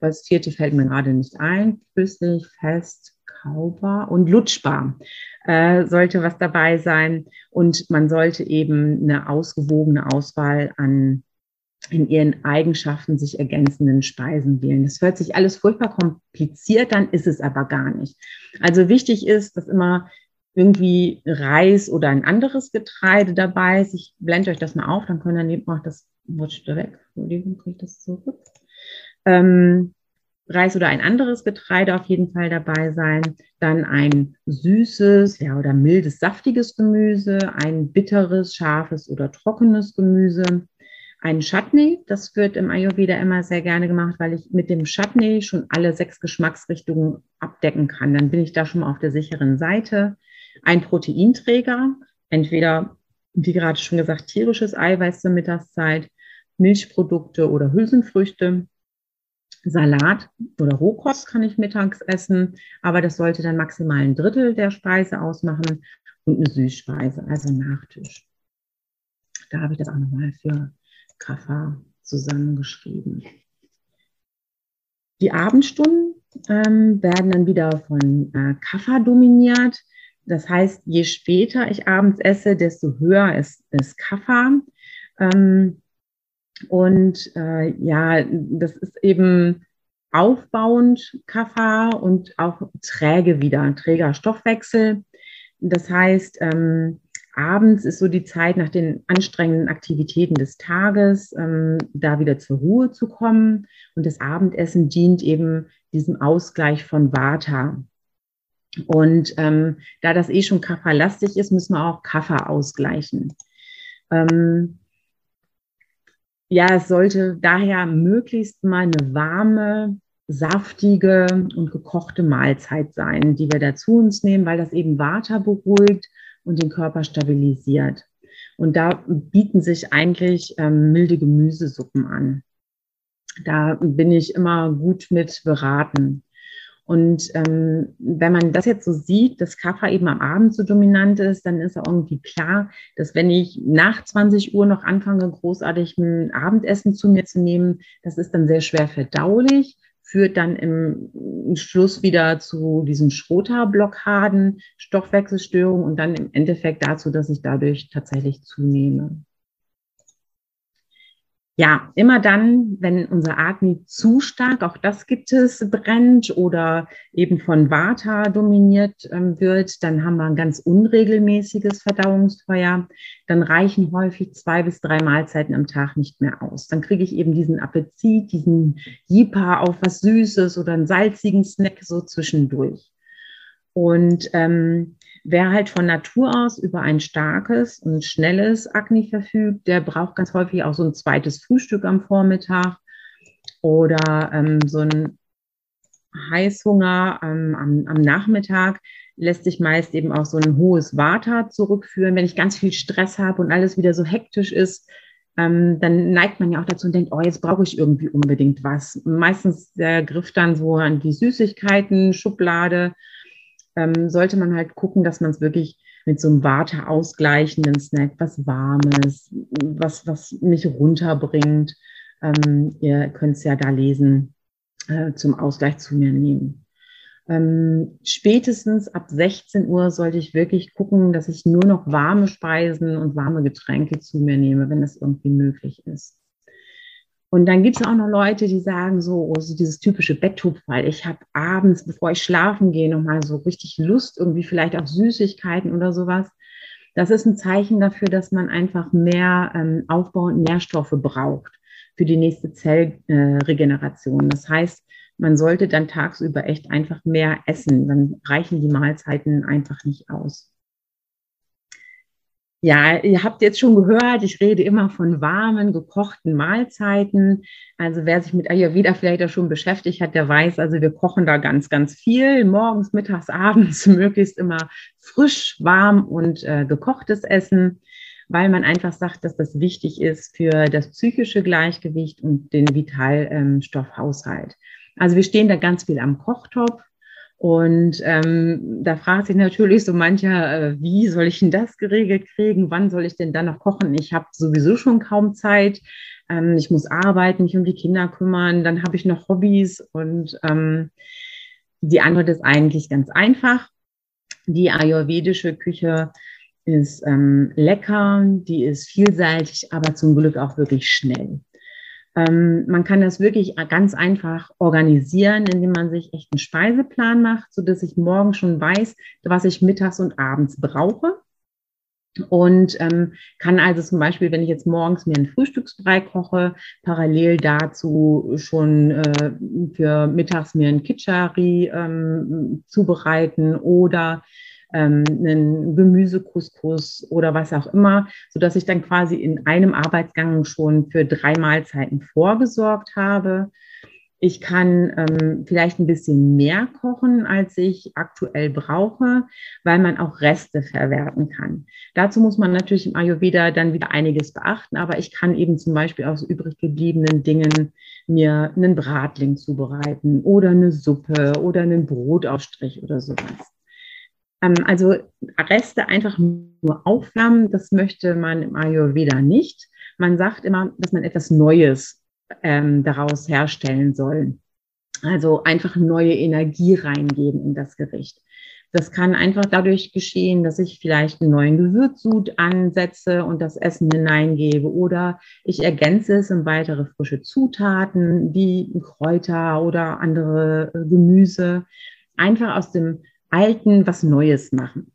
das vierte fällt mir gerade nicht ein. Flüssig, fest, kaubar und lutschbar äh, sollte was dabei sein. Und man sollte eben eine ausgewogene Auswahl an in ihren Eigenschaften sich ergänzenden Speisen wählen. Das hört sich alles furchtbar kompliziert, dann ist es aber gar nicht. Also wichtig ist, dass immer irgendwie Reis oder ein anderes Getreide dabei ist. Ich blende euch das mal auf, dann können wir neben auch das rutscht weg. Entschuldigung, kriege ich das zurück. Ähm, Reis oder ein anderes Getreide auf jeden Fall dabei sein. Dann ein süßes, ja, oder mildes, saftiges Gemüse, ein bitteres, scharfes oder trockenes Gemüse. Ein Chutney, das wird im Ayurveda immer sehr gerne gemacht, weil ich mit dem Chutney schon alle sechs Geschmacksrichtungen abdecken kann. Dann bin ich da schon mal auf der sicheren Seite. Ein Proteinträger, entweder, wie gerade schon gesagt, tierisches Eiweiß zur Mittagszeit, Milchprodukte oder Hülsenfrüchte Salat oder Rohkost kann ich mittags essen, aber das sollte dann maximal ein Drittel der Speise ausmachen und eine Süßspeise, also Nachtisch. Da habe ich das auch nochmal für Kaffa zusammengeschrieben. Die Abendstunden ähm, werden dann wieder von äh, Kaffa dominiert. Das heißt, je später ich abends esse, desto höher ist, ist Kaffa. Ähm, und äh, ja, das ist eben aufbauend Kaffa und auch träge wieder, träger Stoffwechsel. Das heißt, ähm, abends ist so die Zeit nach den anstrengenden Aktivitäten des Tages, ähm, da wieder zur Ruhe zu kommen. Und das Abendessen dient eben diesem Ausgleich von Vata. Und ähm, da das eh schon Kaffa-lastig ist, müssen wir auch Kaffa ausgleichen. Ähm, ja, es sollte daher möglichst mal eine warme, saftige und gekochte Mahlzeit sein, die wir dazu uns nehmen, weil das eben Water beruhigt und den Körper stabilisiert. Und da bieten sich eigentlich ähm, milde Gemüsesuppen an. Da bin ich immer gut mit beraten. Und ähm, wenn man das jetzt so sieht, dass Kaffer eben am Abend so dominant ist, dann ist auch irgendwie klar, dass wenn ich nach 20 Uhr noch anfange, großartig ein Abendessen zu mir zu nehmen, das ist dann sehr schwer verdaulich, führt dann im Schluss wieder zu diesen Schroterblockaden, Stoffwechselstörungen und dann im Endeffekt dazu, dass ich dadurch tatsächlich zunehme. Ja, immer dann, wenn unser Agni zu stark, auch das gibt es, brennt oder eben von Vata dominiert ähm, wird, dann haben wir ein ganz unregelmäßiges Verdauungsfeuer. Dann reichen häufig zwei bis drei Mahlzeiten am Tag nicht mehr aus. Dann kriege ich eben diesen Appetit, diesen Jipa auf was Süßes oder einen salzigen Snack so zwischendurch. Und ähm, Wer halt von Natur aus über ein starkes und schnelles Akne verfügt, der braucht ganz häufig auch so ein zweites Frühstück am Vormittag oder ähm, so ein Heißhunger ähm, am, am Nachmittag lässt sich meist eben auch so ein hohes Vata zurückführen. Wenn ich ganz viel Stress habe und alles wieder so hektisch ist, ähm, dann neigt man ja auch dazu und denkt, oh, jetzt brauche ich irgendwie unbedingt was. Meistens der Griff dann so an die Süßigkeiten, Schublade ähm, sollte man halt gucken, dass man es wirklich mit so einem Warte ausgleichenden Snack, was Warmes, was, was mich runterbringt. Ähm, ihr könnt es ja da lesen, äh, zum Ausgleich zu mir nehmen. Ähm, spätestens ab 16 Uhr sollte ich wirklich gucken, dass ich nur noch warme Speisen und warme Getränke zu mir nehme, wenn das irgendwie möglich ist. Und dann gibt es auch noch Leute, die sagen so, oh, so dieses typische Betthupferl. Ich habe abends, bevor ich schlafen gehe, nochmal so richtig Lust, irgendwie vielleicht auf Süßigkeiten oder sowas. Das ist ein Zeichen dafür, dass man einfach mehr ähm, Aufbau und Nährstoffe braucht für die nächste Zellregeneration. Äh, das heißt, man sollte dann tagsüber echt einfach mehr essen. Dann reichen die Mahlzeiten einfach nicht aus. Ja, ihr habt jetzt schon gehört, ich rede immer von warmen, gekochten Mahlzeiten. Also wer sich mit Ayurveda vielleicht auch schon beschäftigt hat, der weiß, also wir kochen da ganz, ganz viel, morgens, mittags, abends, möglichst immer frisch, warm und äh, gekochtes Essen, weil man einfach sagt, dass das wichtig ist für das psychische Gleichgewicht und den Vitalstoffhaushalt. Also wir stehen da ganz viel am Kochtopf und ähm, da fragt sich natürlich so mancher, äh, wie soll ich denn das geregelt kriegen? Wann soll ich denn dann noch kochen? Ich habe sowieso schon kaum Zeit. Ähm, ich muss arbeiten, mich um die Kinder kümmern. Dann habe ich noch Hobbys. Und ähm, die Antwort ist eigentlich ganz einfach. Die ayurvedische Küche ist ähm, lecker, die ist vielseitig, aber zum Glück auch wirklich schnell. Ähm, man kann das wirklich ganz einfach organisieren, indem man sich echt einen Speiseplan macht, sodass ich morgen schon weiß, was ich mittags und abends brauche. Und ähm, kann also zum Beispiel, wenn ich jetzt morgens mir einen Frühstücksbrei koche, parallel dazu schon äh, für mittags mir einen Kitschari ähm, zubereiten oder ähm, einen Gemüsekuskus oder was auch immer, sodass ich dann quasi in einem Arbeitsgang schon für drei Mahlzeiten vorgesorgt habe. Ich kann ähm, vielleicht ein bisschen mehr kochen, als ich aktuell brauche, weil man auch Reste verwerten kann. Dazu muss man natürlich im Ayurveda dann wieder einiges beachten, aber ich kann eben zum Beispiel aus übrig gebliebenen Dingen mir einen Bratling zubereiten oder eine Suppe oder einen Brotaufstrich oder sowas. Ähm, also Reste einfach nur aufwärmen, das möchte man im Ayurveda nicht. Man sagt immer, dass man etwas Neues ähm, daraus herstellen soll. Also einfach neue Energie reingeben in das Gericht. Das kann einfach dadurch geschehen, dass ich vielleicht einen neuen Gewürzsud ansetze und das Essen hineingebe oder ich ergänze es in weitere frische Zutaten wie Kräuter oder andere äh, Gemüse. Einfach aus dem Alten was Neues machen.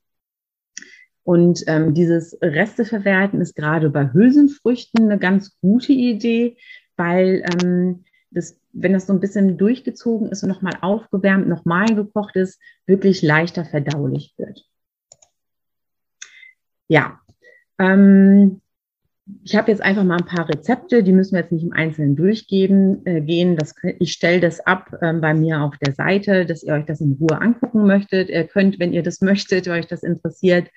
Und ähm, dieses Resteverwerten ist gerade bei Hülsenfrüchten eine ganz gute Idee, weil ähm, das, wenn das so ein bisschen durchgezogen ist und nochmal aufgewärmt, nochmal gekocht ist, wirklich leichter verdaulich wird. Ja, ähm, ich habe jetzt einfach mal ein paar Rezepte, die müssen wir jetzt nicht im Einzelnen durchgeben äh, gehen. Das, ich stelle das ab äh, bei mir auf der Seite, dass ihr euch das in Ruhe angucken möchtet. Ihr könnt, wenn ihr das möchtet, euch das interessiert,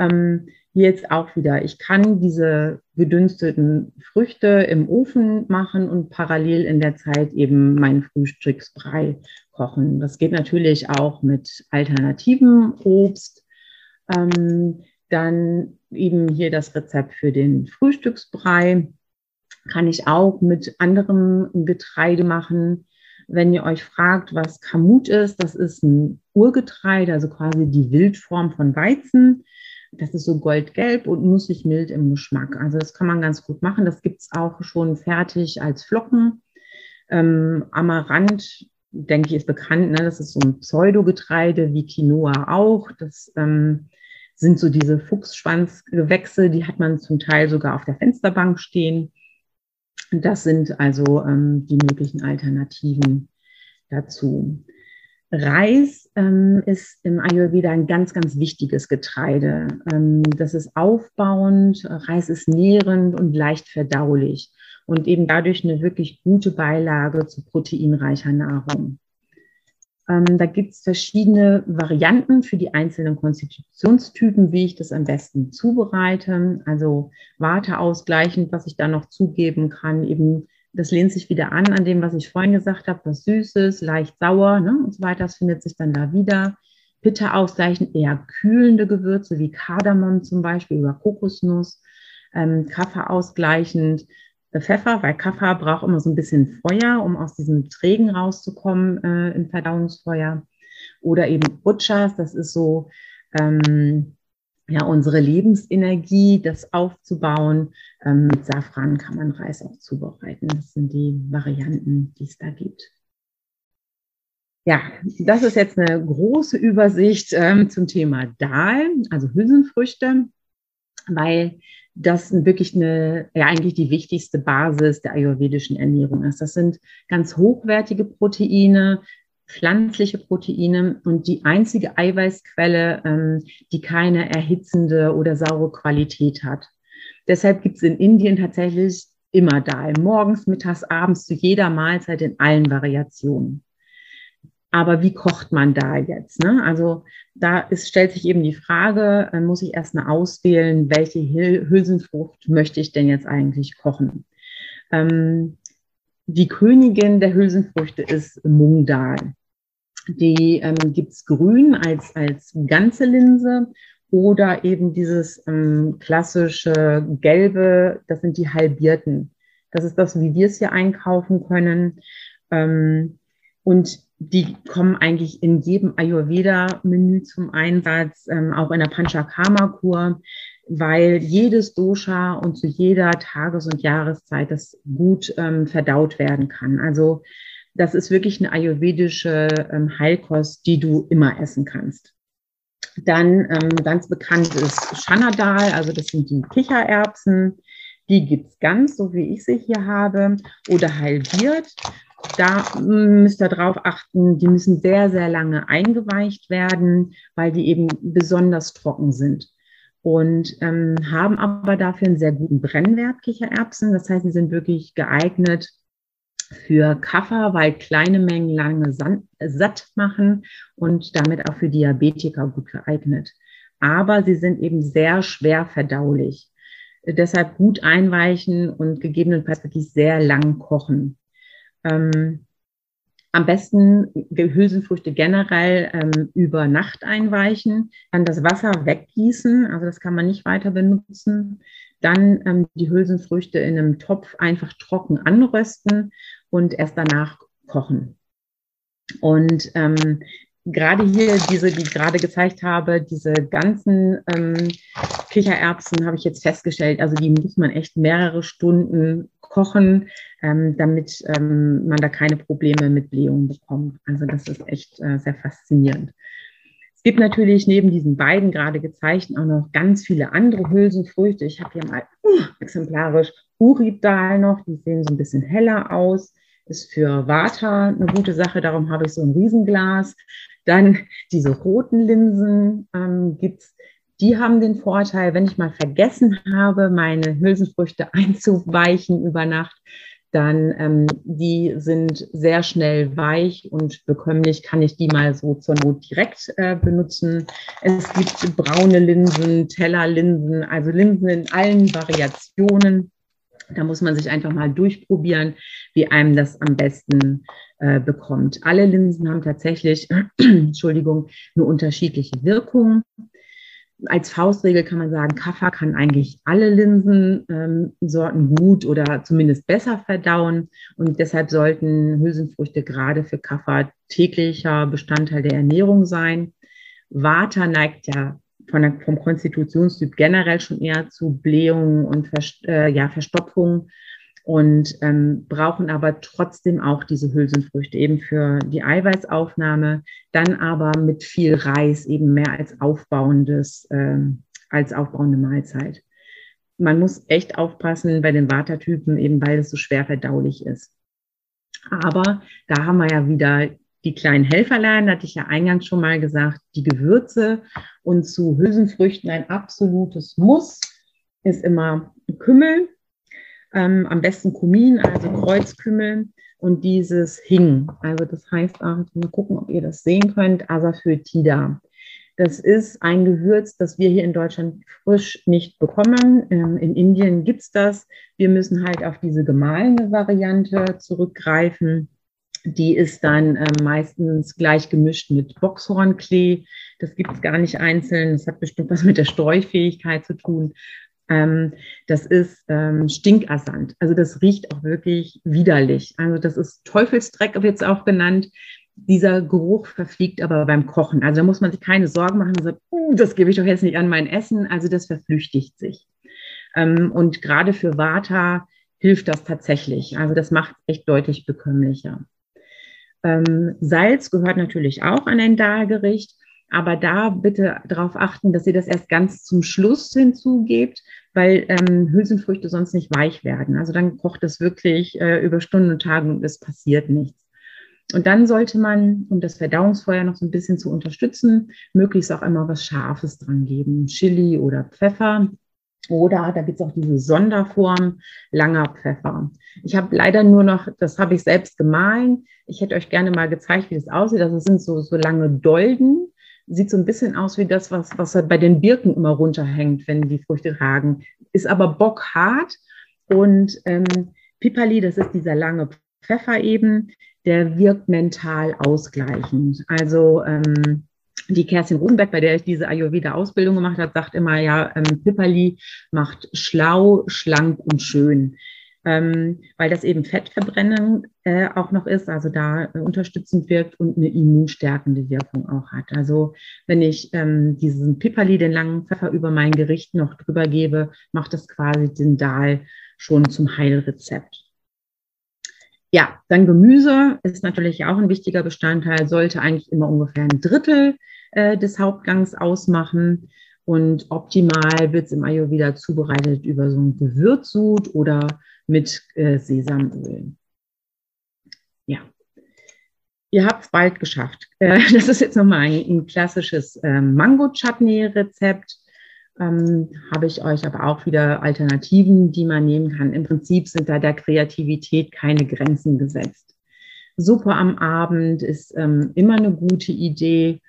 Ähm, jetzt auch wieder, ich kann diese gedünsteten Früchte im Ofen machen und parallel in der Zeit eben meinen Frühstücksbrei kochen. Das geht natürlich auch mit alternativen Obst. Ähm, dann eben hier das Rezept für den Frühstücksbrei. Kann ich auch mit anderem Getreide machen. Wenn ihr euch fragt, was Kamut ist, das ist ein Urgetreide, also quasi die Wildform von Weizen. Das ist so goldgelb und nussig mild im Geschmack. Also das kann man ganz gut machen. Das gibt es auch schon fertig als Flocken. Ähm, Amaranth, denke ich, ist bekannt. Ne? Das ist so ein Pseudogetreide wie Quinoa auch. Das ähm, sind so diese Fuchsschwanzgewächse, die hat man zum Teil sogar auf der Fensterbank stehen. Das sind also ähm, die möglichen Alternativen dazu. Reis ähm, ist im Ayurveda ein ganz, ganz wichtiges Getreide. Ähm, das ist aufbauend, Reis ist nährend und leicht verdaulich und eben dadurch eine wirklich gute Beilage zu proteinreicher Nahrung. Ähm, da gibt es verschiedene Varianten für die einzelnen Konstitutionstypen, wie ich das am besten zubereite. Also Warte ausgleichend, was ich da noch zugeben kann, eben das lehnt sich wieder an an dem, was ich vorhin gesagt habe, was Süßes, leicht sauer ne, und so weiter. Das findet sich dann da wieder. Pitta ausgleichend eher kühlende Gewürze wie Kardamom zum Beispiel oder Kokosnuss. Ähm, Kaffee ausgleichend Pfeffer, weil Kaffee braucht immer so ein bisschen Feuer, um aus diesem Trägen rauszukommen äh, im Verdauungsfeuer. Oder eben Butchers, das ist so ähm, ja, unsere Lebensenergie, das aufzubauen. Ähm, mit Safran kann man Reis auch zubereiten. Das sind die Varianten, die es da gibt. Ja, das ist jetzt eine große Übersicht ähm, zum Thema Dahl, also Hülsenfrüchte, weil das wirklich eine, ja eigentlich die wichtigste Basis der ayurvedischen Ernährung ist. Das sind ganz hochwertige Proteine, pflanzliche Proteine und die einzige Eiweißquelle, ähm, die keine erhitzende oder saure Qualität hat. Deshalb gibt es in Indien tatsächlich immer Dahl, morgens, mittags, abends, zu jeder Mahlzeit in allen Variationen. Aber wie kocht man da jetzt? Ne? Also da ist, stellt sich eben die Frage, äh, muss ich erst mal auswählen, welche Hülsenfrucht möchte ich denn jetzt eigentlich kochen? Ähm, die Königin der Hülsenfrüchte ist Mungdal. Die ähm, gibt es grün als, als ganze Linse oder eben dieses ähm, klassische gelbe, das sind die halbierten. Das ist das, wie wir es hier einkaufen können. Ähm, und die kommen eigentlich in jedem Ayurveda-Menü zum Einsatz, ähm, auch in der Panchakarma-Kur, weil jedes Dosha und zu jeder Tages- und Jahreszeit das gut ähm, verdaut werden kann. Also das ist wirklich eine ayurvedische ähm, Heilkost, die du immer essen kannst. Dann ähm, ganz bekannt ist Chanadal, also das sind die Kichererbsen. Die gibt's ganz, so wie ich sie hier habe, oder halbiert. Da müsst ihr darauf achten, die müssen sehr, sehr lange eingeweicht werden, weil die eben besonders trocken sind. Und ähm, haben aber dafür einen sehr guten Brennwert, Kichererbsen. Das heißt, sie sind wirklich geeignet für Kaffer, weil kleine Mengen lange satt machen und damit auch für Diabetiker gut geeignet. Aber sie sind eben sehr schwer verdaulich. Deshalb gut einweichen und gegebenenfalls wirklich sehr lang kochen. Ähm, am besten Hülsenfrüchte generell ähm, über Nacht einweichen, dann das Wasser weggießen, also das kann man nicht weiter benutzen. Dann ähm, die Hülsenfrüchte in einem Topf einfach trocken anrösten und erst danach kochen. Und ähm, gerade hier diese, die ich gerade gezeigt habe, diese ganzen ähm, Kichererbsen habe ich jetzt festgestellt, also die muss man echt mehrere Stunden kochen, ähm, damit ähm, man da keine Probleme mit Blähungen bekommt. Also das ist echt äh, sehr faszinierend. Es gibt natürlich neben diesen beiden gerade gezeigten auch noch ganz viele andere Hülsenfrüchte. Ich habe hier mal uh, exemplarisch Uridal noch, die sehen so ein bisschen heller aus ist für Vata eine gute Sache, darum habe ich so ein Riesenglas. Dann diese roten Linsen ähm, gibt's. Die haben den Vorteil, wenn ich mal vergessen habe, meine Hülsenfrüchte einzuweichen über Nacht, dann ähm, die sind sehr schnell weich und bekömmlich, kann ich die mal so zur Not direkt äh, benutzen. Es gibt braune Linsen, Tellerlinsen, also Linsen in allen Variationen. Da muss man sich einfach mal durchprobieren, wie einem das am besten äh, bekommt. Alle Linsen haben tatsächlich, Entschuldigung, eine unterschiedliche Wirkung als Faustregel kann man sagen, Kaffer kann eigentlich alle Linsensorten ähm, gut oder zumindest besser verdauen. Und deshalb sollten Hülsenfrüchte gerade für Kaffer täglicher Bestandteil der Ernährung sein. Vata neigt ja der, vom Konstitutionstyp generell schon eher zu Blähungen und Verst äh, ja, Verstopfungen und ähm, brauchen aber trotzdem auch diese Hülsenfrüchte eben für die Eiweißaufnahme, dann aber mit viel Reis eben mehr als aufbauendes, äh, als aufbauende Mahlzeit. Man muss echt aufpassen bei den Watertypen, eben weil es so schwer verdaulich ist. Aber da haben wir ja wieder die kleinen Helferlein, hatte ich ja eingangs schon mal gesagt, die Gewürze und zu Hülsenfrüchten ein absolutes Muss ist immer Kümmel, ähm, am besten Kumin, also Kreuzkümmel und dieses Hing. Also das heißt, mal gucken, ob ihr das sehen könnt, Asafoetida. Das ist ein Gewürz, das wir hier in Deutschland frisch nicht bekommen. Ähm, in Indien gibt es das. Wir müssen halt auf diese gemahlene Variante zurückgreifen. Die ist dann äh, meistens gleich gemischt mit Boxhornklee. Das gibt es gar nicht einzeln. Das hat bestimmt was mit der Streufähigkeit zu tun. Ähm, das ist ähm, Stinkassant. Also das riecht auch wirklich widerlich. Also das ist Teufelsdreck, wird es auch genannt. Dieser Geruch verfliegt aber beim Kochen. Also da muss man sich keine Sorgen machen und sagt, uh, das gebe ich doch jetzt nicht an mein Essen. Also das verflüchtigt sich. Ähm, und gerade für Vata hilft das tatsächlich. Also das macht echt deutlich bekömmlicher. Ähm, Salz gehört natürlich auch an ein Dahlgericht. Aber da bitte darauf achten, dass ihr das erst ganz zum Schluss hinzugebt, weil ähm, Hülsenfrüchte sonst nicht weich werden. Also dann kocht es wirklich äh, über Stunden und Tage und es passiert nichts. Und dann sollte man, um das Verdauungsfeuer noch so ein bisschen zu unterstützen, möglichst auch immer was Scharfes dran geben. Chili oder Pfeffer. Oder da gibt es auch diese Sonderform langer Pfeffer. Ich habe leider nur noch, das habe ich selbst gemahlen. Ich hätte euch gerne mal gezeigt, wie das aussieht. Also es sind so, so lange Dolden sieht so ein bisschen aus wie das, was, was halt bei den Birken immer runterhängt, wenn die Früchte ragen. Ist aber bockhart und ähm, Pipali, das ist dieser lange Pfeffer eben, der wirkt mental ausgleichend. Also ähm, die Kerstin Rosenberg, bei der ich diese Ayurveda-Ausbildung gemacht habe, sagt immer, ja, ähm, Pipali macht schlau, schlank und schön ähm, weil das eben Fettverbrennung äh, auch noch ist, also da äh, unterstützend wirkt und eine immunstärkende Wirkung auch hat. Also wenn ich ähm, diesen Pipperli, den langen Pfeffer über mein Gericht noch drüber gebe, macht das quasi den Dahl schon zum Heilrezept. Ja, dann Gemüse ist natürlich auch ein wichtiger Bestandteil, sollte eigentlich immer ungefähr ein Drittel äh, des Hauptgangs ausmachen. Und optimal wird es im Ayurveda zubereitet über so ein Gewürzsud oder mit äh, Sesamöl. Ja, ihr habt es bald geschafft. Äh, das ist jetzt nochmal ein, ein klassisches äh, Mango-Chutney-Rezept. Ähm, Habe ich euch aber auch wieder Alternativen, die man nehmen kann. Im Prinzip sind da der Kreativität keine Grenzen gesetzt. Suppe am Abend ist ähm, immer eine gute Idee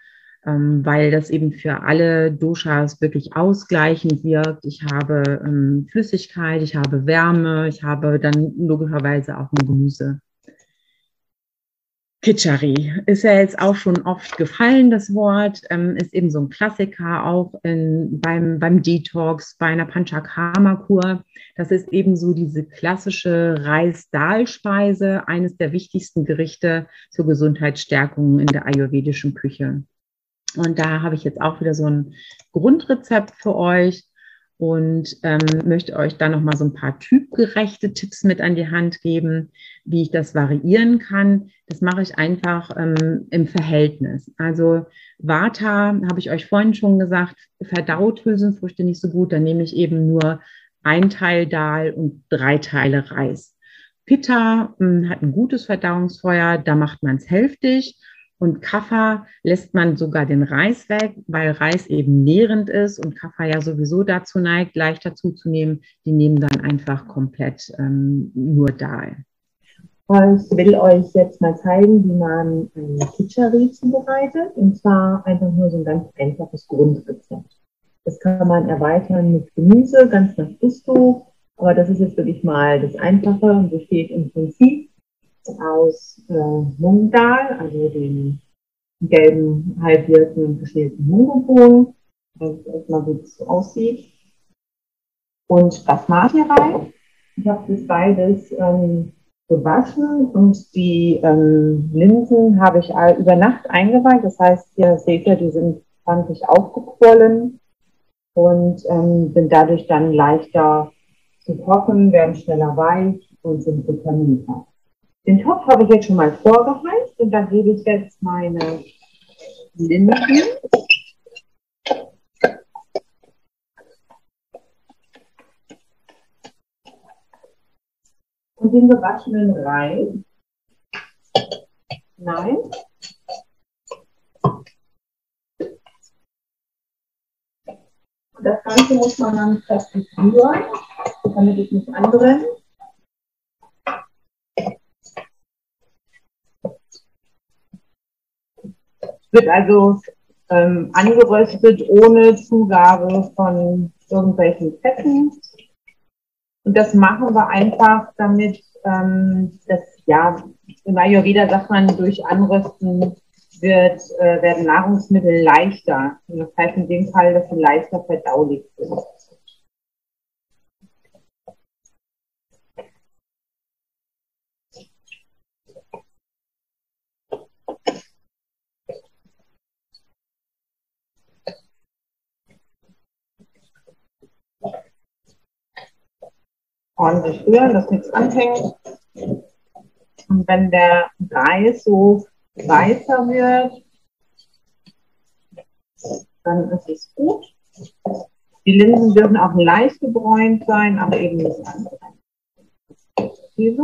weil das eben für alle Doshas wirklich ausgleichend wirkt. Ich habe ähm, Flüssigkeit, ich habe Wärme, ich habe dann logischerweise auch ein Gemüse. Kitschari ist ja jetzt auch schon oft gefallen, das Wort, ähm, ist eben so ein Klassiker auch in, beim, beim Detox, bei einer Panchakarma-Kur. Das ist eben so diese klassische Reis-Dahl-Speise, eines der wichtigsten Gerichte zur Gesundheitsstärkung in der ayurvedischen Küche. Und da habe ich jetzt auch wieder so ein Grundrezept für euch und ähm, möchte euch da nochmal so ein paar typgerechte Tipps mit an die Hand geben, wie ich das variieren kann. Das mache ich einfach ähm, im Verhältnis. Also Vata, habe ich euch vorhin schon gesagt, verdaut Hülsenfrüchte nicht so gut. Dann nehme ich eben nur ein Teil Dahl und drei Teile Reis. Pitta mh, hm, hat ein gutes Verdauungsfeuer, da macht man es hälftig. Und Kaffer lässt man sogar den Reis weg, weil Reis eben nährend ist und Kaffer ja sowieso dazu neigt, leichter zuzunehmen. Die nehmen dann einfach komplett ähm, nur Dahl. Ich will euch jetzt mal zeigen, wie man ein Kitscheri zubereitet. Und zwar einfach nur so ein ganz einfaches Grundrezept. Das kann man erweitern mit Gemüse, ganz nach Gusto. Aber das ist jetzt wirklich mal das Einfache und besteht im Prinzip aus äh, Mungdal, also dem gelben, halbwirten und geschälten Mungobohnen. Das ist erstmal, wie das so aussieht. Und Basmati-Reis. Ich habe das beides ähm, gewaschen und die ähm, Linsen habe ich über Nacht eingeweiht. Das heißt, ihr seht ja, die sind 20 aufgequollen und ähm, sind dadurch dann leichter zu kochen, werden schneller weich und sind vitaminreich. Den Topf habe ich jetzt schon mal vorgeheizt und da gebe ich jetzt meine Linsen. Und den gewaschenen Reis. Nein. Das Ganze muss man dann kräftig rühren, damit es nicht anbrennt. Wird also ähm, angeröstet ohne Zugabe von irgendwelchen Fetten. Und das machen wir einfach, damit ähm, das, ja, im Ayurveda sagt man, durch Anrösten wird, äh, werden Nahrungsmittel leichter. Und das heißt in dem Fall, dass sie leichter verdaulich sind. Ordentlich rühren, dass nichts anhängt. Und wenn der Reis so weißer wird, dann ist es gut. Die Linsen dürfen auch leicht gebräunt sein, aber eben nicht anbrennen. Ich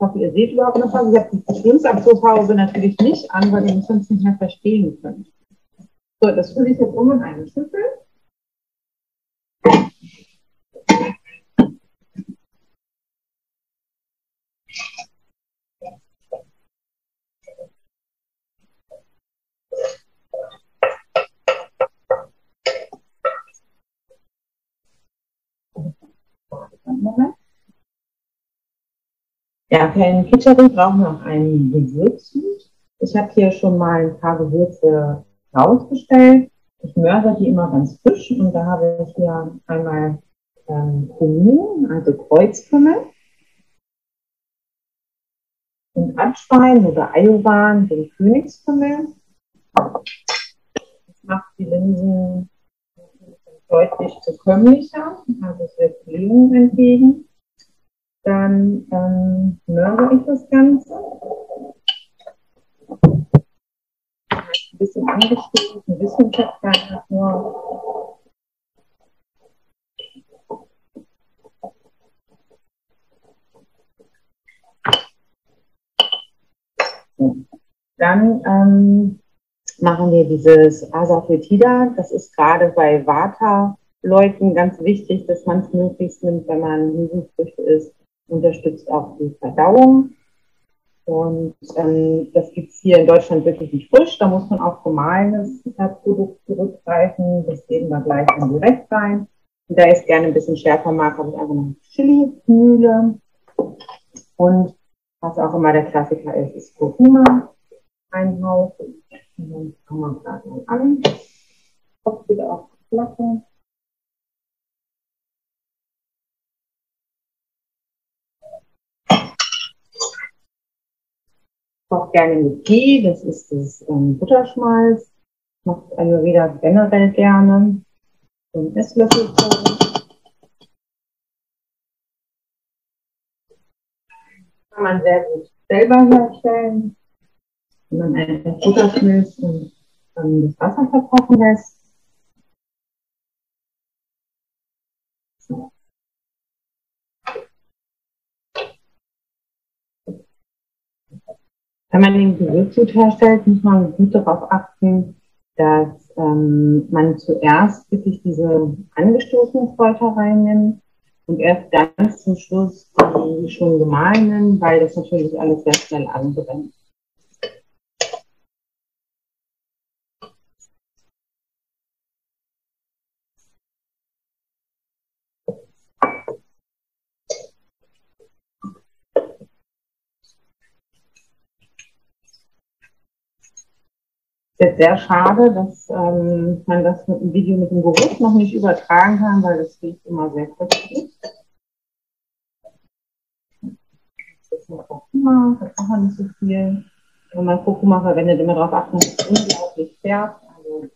hoffe, ihr seht überhaupt noch was. Ich habe die Schwimmsabsurpause natürlich nicht an, weil ihr mich sonst nicht mehr verstehen könnt. So, das fülle ich jetzt um in eine Schüssel. Ja, für einen Kitscheri brauchen wir auch einen Gewürzhut. Ich habe hier schon mal ein paar Gewürze rausgestellt. Ich mörse die immer ganz frisch und da habe ich hier einmal ähm, Kumin, also Kreuzkümmel und Abschwein oder Ayoban, den Königskümmel. Das macht die Linsen deutlich bekömmlicher, also es wird Blähung entgegen. Dann ähm, mörse ich das Ganze. Ein bisschen angeschrieben, ein bisschen verkleinert nur. Dann ähm, machen wir dieses Asafoetida. Das ist gerade bei Vata-Leuten ganz wichtig, dass man es möglichst nimmt, wenn man Hülsenfrüchte isst. Unterstützt auch die Verdauung. Und ähm, das gibt es hier in Deutschland wirklich nicht frisch. Da muss man auf gemahlenes Produkt zurückgreifen. Das geben wir gleich dann direkt rein. Und da es gerne ein bisschen schärfer mag, habe ich einfach noch Chili-Mühle. Und was auch immer der Klassiker ist, ist Kurkuma. Ein Hauch. Und dann kann man gerade an. Kopf wieder auf Flache. Auch gerne mit Ghee, das ist das ähm, Butterschmalz. Macht Ayurveda generell gerne. So ein Esslöffel Kann man sehr gut selber herstellen und dann einfach Butter schmilzt und dann das Wasser verkochen lässt. Wenn man den Gewürzgut herstellt, muss man gut darauf achten, dass ähm, man zuerst wirklich diese angestoßene Kräuter reinnimmt Und erst ganz zum Schluss die schon gemahlenen, weil das natürlich alles sehr schnell anbrennt. Jetzt sehr schade, dass ähm, man das mit dem Video mit dem Geruch noch nicht übertragen kann, weil das riecht immer sehr köstlich. Das ist noch Kurkuma, das braucht man nicht so viel. Wenn man Kurkuma verwendet, immer darauf achten, dass es unglaublich färbt. Also,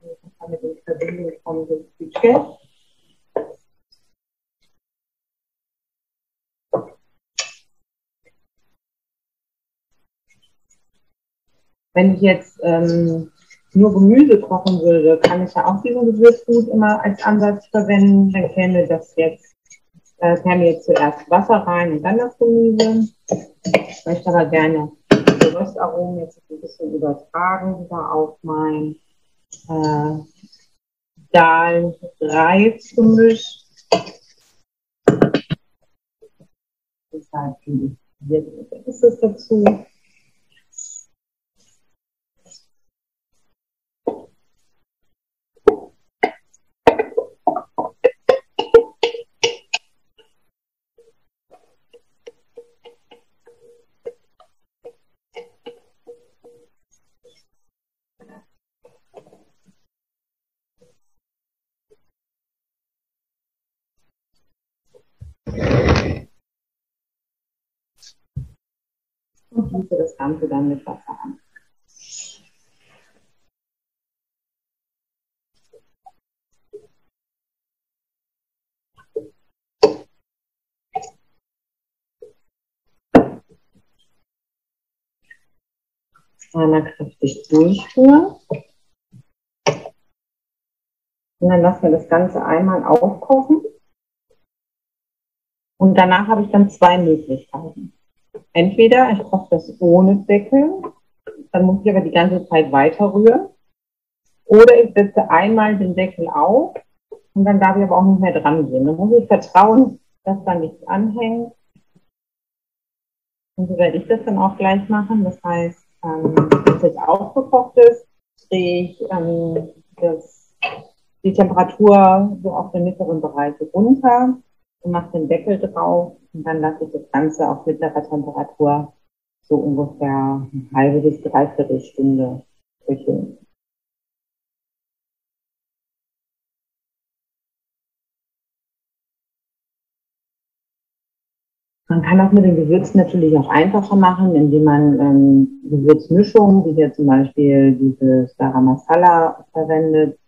das kann mit den Verbindungen kommen, so viel Geld. Wenn ich jetzt ähm, nur Gemüse kochen würde, kann ich ja auch diesen Gewürzgut immer als Ansatz verwenden. Dann käme das jetzt, äh, käme jetzt zuerst Wasser rein und dann das Gemüse. Ich möchte aber gerne die Röstaromen jetzt ein bisschen übertragen wieder auf mein äh, Dahl-Reis-Gemisch. Deshalb ist es dazu. Und gieße das Ganze dann mit Wasser an. Einmal kräftig durchführen. Und dann lassen wir das Ganze einmal aufkochen. Und danach habe ich dann zwei Möglichkeiten. Entweder ich koche das ohne Deckel, dann muss ich aber die ganze Zeit weiter rühren. Oder ich setze einmal den Deckel auf und dann darf ich aber auch nicht mehr dran gehen. Dann muss ich vertrauen, dass da nichts anhängt. Und so werde ich das dann auch gleich machen. Das heißt, ähm, wenn es jetzt aufgekocht ist, drehe ich ähm, das, die Temperatur so auf den mittleren Bereich runter und mache den Deckel drauf und dann lasse ich das Ganze auf mittlerer Temperatur so ungefähr eine halbe bis dreiviertel Stunde köcheln. Man kann das mit den Gewürzen natürlich auch einfacher machen, indem man ähm, Gewürzmischungen, wie hier zum Beispiel dieses Garam Masala verwendet,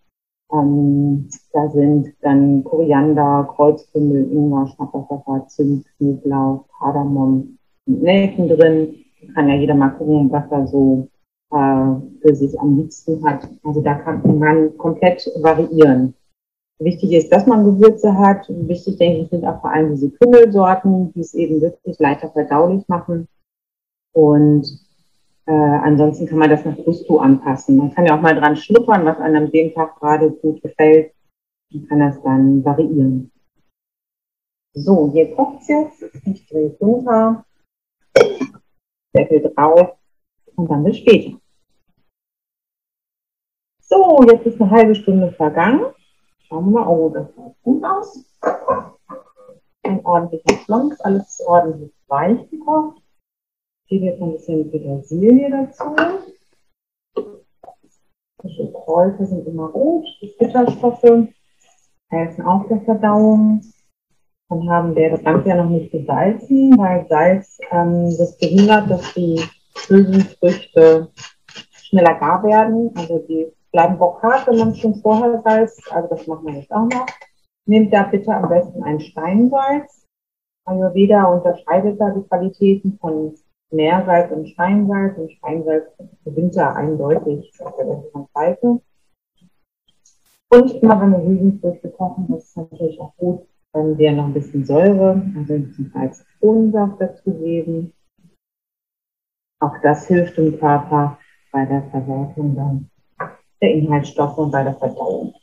ähm, da sind dann Koriander, Kreuzkümmel, Ingwer, Schnapperpfeffer, Zimt, Knoblauch, Kardamom und Nelken drin. Kann ja jeder mal gucken, was er so äh, für sich am liebsten hat. Also da kann man komplett variieren. Wichtig ist, dass man Gewürze hat. Wichtig, denke ich, sind auch vor allem diese Kümmelsorten, die es eben wirklich leichter verdaulich machen. Und äh, ansonsten kann man das nach Gusto anpassen. Man kann ja auch mal dran schnuppern, was einem an dem Tag gerade gut gefällt. Man kann das dann variieren. So, hier kocht es jetzt. Ich drehe es runter. Deckel drauf. Und dann bis später. So, jetzt ist eine halbe Stunde vergangen. Schauen wir mal. Oh, das sieht gut aus. Ein ordentlicher Schlons. Alles ordentlich weich gekocht. Gebe jetzt ein bisschen Petersilie dazu. Frische Kräuter sind immer gut. Die Bitterstoffe helfen auch der Verdauung. Dann haben wir das Ganze ja noch nicht gesalzen, weil Salz ähm, das behindert, dass die Hülsenfrüchte schneller gar werden. Also die bleiben bockhart, wenn man schon vorher salzt. Also das machen wir jetzt auch noch. Nehmt da bitte am besten ein Steinsalz. Ayurveda unterscheidet da die Qualitäten von Meersalz und Steinsalz. Und Steinsalz gewinnt da eindeutig auf der besseren Seite. Und immer wenn wir Hülsenfrüchte kochen, ist es natürlich auch gut, wenn wir noch ein bisschen Säure, also ein bisschen Salz Kohlensaft dazugeben. Auch das hilft dem Körper bei der Verwertung dann der Inhaltsstoffe und bei der Verdauung.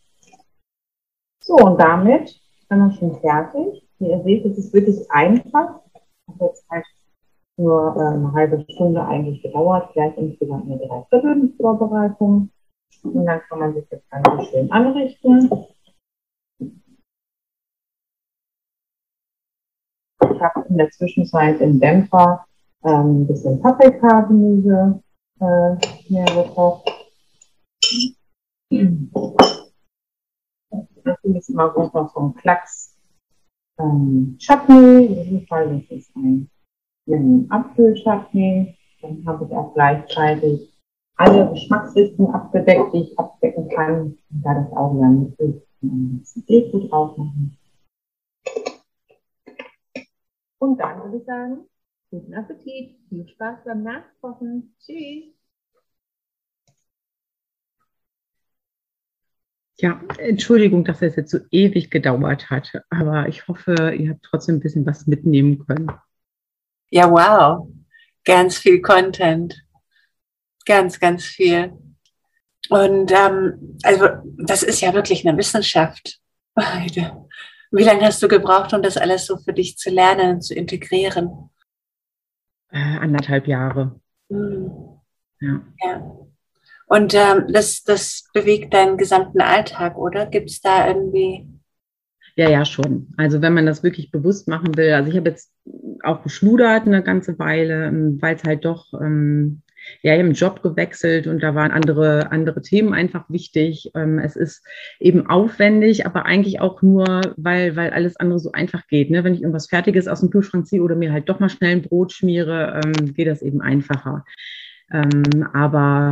So, und damit haben wir schon fertig. Wie ihr seht, es ist wirklich einfach. Das hat jetzt halt nur äh, eine halbe Stunde eigentlich gedauert, vielleicht insgesamt eine Dreiviertel Vorbereitung. Und dann kann man sich das Ganze schön anrichten. Ich habe in der Zwischenzeit im Dämpfer ähm, ein bisschen Paprika-Gemüse äh, hier gekocht. Natürlich ist immer gut noch so ein Klacks ähm. In diesem Fall das ist ein, ein Apfelchutney. Dann habe ich auch gleichzeitig alle Geschmacksrichtungen abgedeckt, die ich abdecken kann. Und da das auch wieder bisschen Deko drauf machen. Und dann würde ich sagen, guten Appetit, viel Spaß beim Nachkochen. Tschüss. Ja, Entschuldigung, dass es jetzt so ewig gedauert hat, aber ich hoffe, ihr habt trotzdem ein bisschen was mitnehmen können. Ja, wow. Ganz viel Content. Ganz, ganz viel. Und ähm, also das ist ja wirklich eine Wissenschaft. Wie lange hast du gebraucht, um das alles so für dich zu lernen und zu integrieren? Äh, anderthalb Jahre. Hm. Ja. ja. Und ähm, das, das bewegt deinen gesamten Alltag, oder? Gibt es da irgendwie ja, ja, schon. Also wenn man das wirklich bewusst machen will, also ich habe jetzt auch geschludert eine ganze Weile, ähm, weil es halt doch, ähm, ja, einen Job gewechselt und da waren andere, andere Themen einfach wichtig. Ähm, es ist eben aufwendig, aber eigentlich auch nur, weil, weil alles andere so einfach geht. Ne? Wenn ich irgendwas Fertiges aus dem Kühlschrank ziehe oder mir halt doch mal schnell ein Brot schmiere, ähm, geht das eben einfacher. Ähm, aber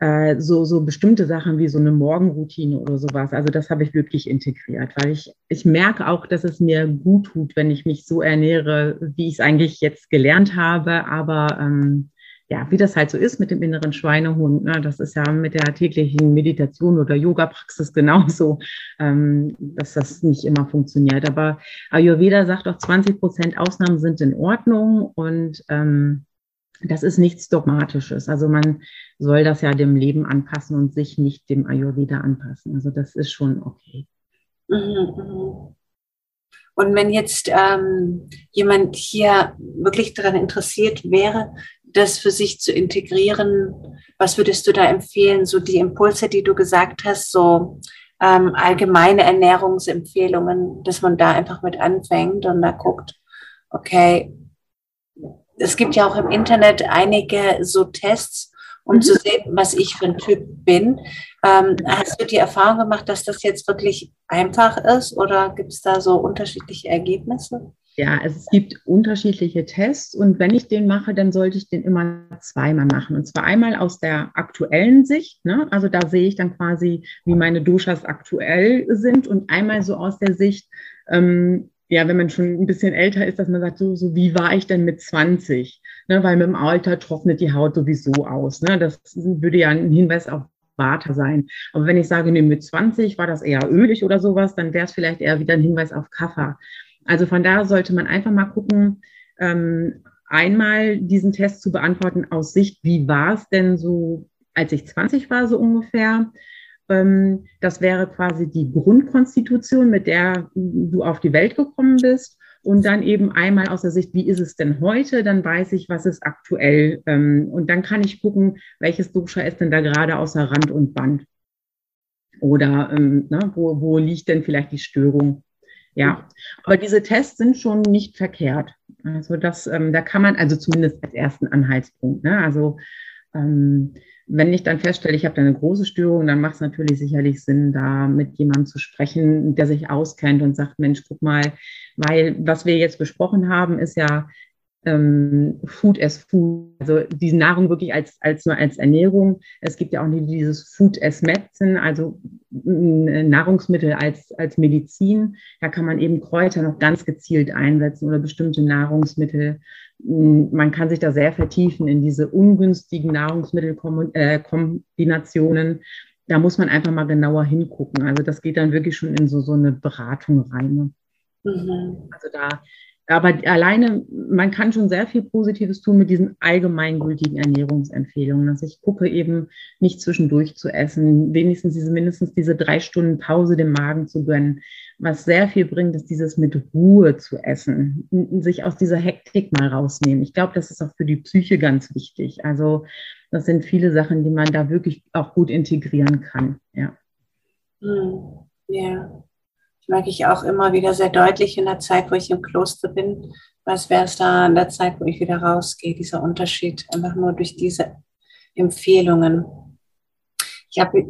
äh, so, so bestimmte Sachen wie so eine Morgenroutine oder sowas. Also das habe ich wirklich integriert, weil ich, ich merke auch, dass es mir gut tut, wenn ich mich so ernähre, wie ich es eigentlich jetzt gelernt habe. Aber ähm, ja, wie das halt so ist mit dem inneren Schweinehund, ne, das ist ja mit der täglichen Meditation oder Yoga-Praxis genauso, ähm, dass das nicht immer funktioniert. Aber Ayurveda sagt auch, 20 Prozent Ausnahmen sind in Ordnung und ähm, das ist nichts Dogmatisches. Also man soll das ja dem Leben anpassen und sich nicht dem Ayurveda anpassen. Also das ist schon okay. Mhm, mhm. Und wenn jetzt ähm, jemand hier wirklich daran interessiert wäre, das für sich zu integrieren, was würdest du da empfehlen? So die Impulse, die du gesagt hast, so ähm, allgemeine Ernährungsempfehlungen, dass man da einfach mit anfängt und da guckt, okay, es gibt ja auch im Internet einige so Tests, um mhm. zu sehen, was ich für ein Typ bin. Ähm, hast du die Erfahrung gemacht, dass das jetzt wirklich einfach ist oder gibt es da so unterschiedliche Ergebnisse? Ja, es gibt unterschiedliche Tests und wenn ich den mache, dann sollte ich den immer zweimal machen. Und zwar einmal aus der aktuellen Sicht, ne? also da sehe ich dann quasi, wie meine Doshas aktuell sind und einmal so aus der Sicht, ähm, ja, wenn man schon ein bisschen älter ist, dass man sagt, so, so wie war ich denn mit 20? Ne, weil mit dem Alter trocknet die Haut sowieso aus. Ne? Das würde ja ein Hinweis auf Vata sein. Aber wenn ich sage, nee, mit 20 war das eher ölig oder sowas, dann wäre es vielleicht eher wieder ein Hinweis auf Kaffer. Also von da sollte man einfach mal gucken, ähm, einmal diesen Test zu beantworten aus Sicht, wie war es denn so, als ich 20 war, so ungefähr. Ähm, das wäre quasi die Grundkonstitution, mit der du auf die Welt gekommen bist. Und dann eben einmal aus der Sicht, wie ist es denn heute? Dann weiß ich, was ist aktuell. Ähm, und dann kann ich gucken, welches Dosha ist denn da gerade außer Rand und Band. Oder ähm, ne, wo, wo liegt denn vielleicht die Störung? Ja, aber diese Tests sind schon nicht verkehrt. Also das, da kann man, also zumindest als ersten Anhaltspunkt. Ne? Also ähm, wenn ich dann feststelle, ich habe da eine große Störung, dann macht es natürlich sicherlich Sinn, da mit jemandem zu sprechen, der sich auskennt und sagt, Mensch, guck mal, weil was wir jetzt besprochen haben, ist ja ähm, Food as Food, also diese Nahrung wirklich als, als nur als Ernährung. Es gibt ja auch dieses Food as Medicine, also Nahrungsmittel als, als Medizin. Da kann man eben Kräuter noch ganz gezielt einsetzen oder bestimmte Nahrungsmittel. Man kann sich da sehr vertiefen in diese ungünstigen Nahrungsmittelkombinationen. Da muss man einfach mal genauer hingucken. Also das geht dann wirklich schon in so, so eine Beratung rein. Mhm. Also da aber alleine, man kann schon sehr viel Positives tun mit diesen allgemeingültigen Ernährungsempfehlungen. Also ich gucke eben nicht zwischendurch zu essen, wenigstens diese, mindestens diese drei Stunden Pause dem Magen zu gönnen. Was sehr viel bringt, ist dieses mit Ruhe zu essen, sich aus dieser Hektik mal rausnehmen. Ich glaube, das ist auch für die Psyche ganz wichtig. Also das sind viele Sachen, die man da wirklich auch gut integrieren kann. Ja. Hm, ja. Merke ich auch immer wieder sehr deutlich in der Zeit, wo ich im Kloster bin. Was wäre es da in der Zeit, wo ich wieder rausgehe, dieser Unterschied, einfach nur durch diese Empfehlungen. Ich habe,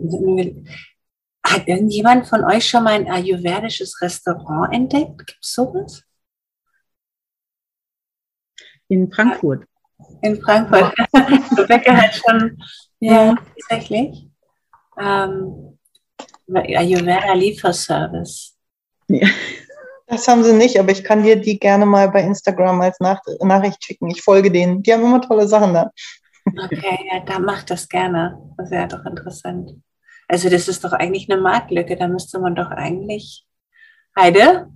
hat irgendjemand von euch schon mal ein ayurvedisches Restaurant entdeckt? Gibt es sowas? In Frankfurt. In Frankfurt. Rebecca hat schon, ja, tatsächlich. Ähm, Ayurveda Lieferservice. Ja. Das haben sie nicht, aber ich kann dir die gerne mal bei Instagram als Nach Nachricht schicken. Ich folge denen. Die haben immer tolle Sachen da. Okay, ja, da macht das gerne. Das wäre doch interessant. Also das ist doch eigentlich eine Marktlücke. Da müsste man doch eigentlich. Heide?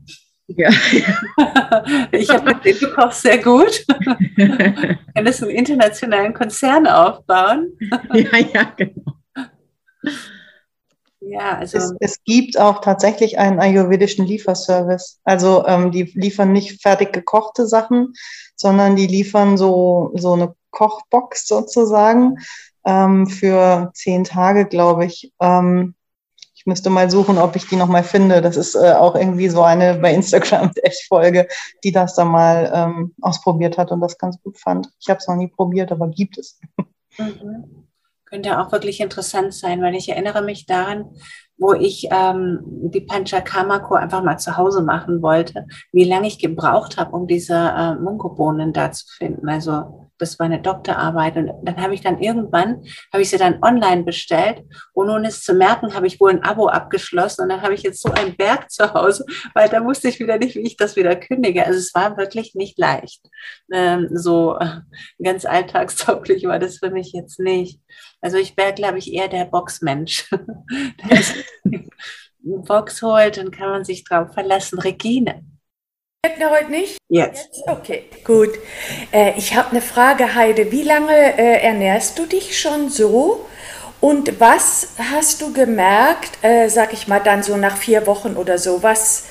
Ja. ich habe gesehen, du kochst sehr gut. Könntest einen internationalen Konzern aufbauen. ja, ja, genau. Ja, also es, es, gibt auch tatsächlich einen ayurvedischen Lieferservice. Also ähm, die liefern nicht fertig gekochte Sachen, sondern die liefern so, so eine Kochbox sozusagen ähm, für zehn Tage, glaube ich. Ähm, ich müsste mal suchen, ob ich die nochmal finde. Das ist äh, auch irgendwie so eine bei Instagram echt Folge, die das da mal ähm, ausprobiert hat und das ganz gut fand. Ich habe es noch nie probiert, aber gibt es. Mhm könnte auch wirklich interessant sein, weil ich erinnere mich daran, wo ich ähm, die Panchakarma-Kur einfach mal zu Hause machen wollte, wie lange ich gebraucht habe, um diese äh, Mungobohnen da zu finden. Also das war eine Doktorarbeit und dann habe ich dann irgendwann, habe ich sie dann online bestellt und ohne es zu merken, habe ich wohl ein Abo abgeschlossen und dann habe ich jetzt so einen Berg zu Hause, weil da wusste ich wieder nicht, wie ich das wieder kündige. Also es war wirklich nicht leicht. Ähm, so äh, ganz alltagstauglich war das für mich jetzt nicht. Also ich wäre, glaube ich, eher der Boxmensch. Box holt, dann kann man sich drauf verlassen. Regine. Heute nicht? Jetzt. Jetzt? Okay, gut. Äh, ich habe eine Frage, Heide. Wie lange äh, ernährst du dich schon so? Und was hast du gemerkt, äh, sag ich mal dann so nach vier Wochen oder so, was,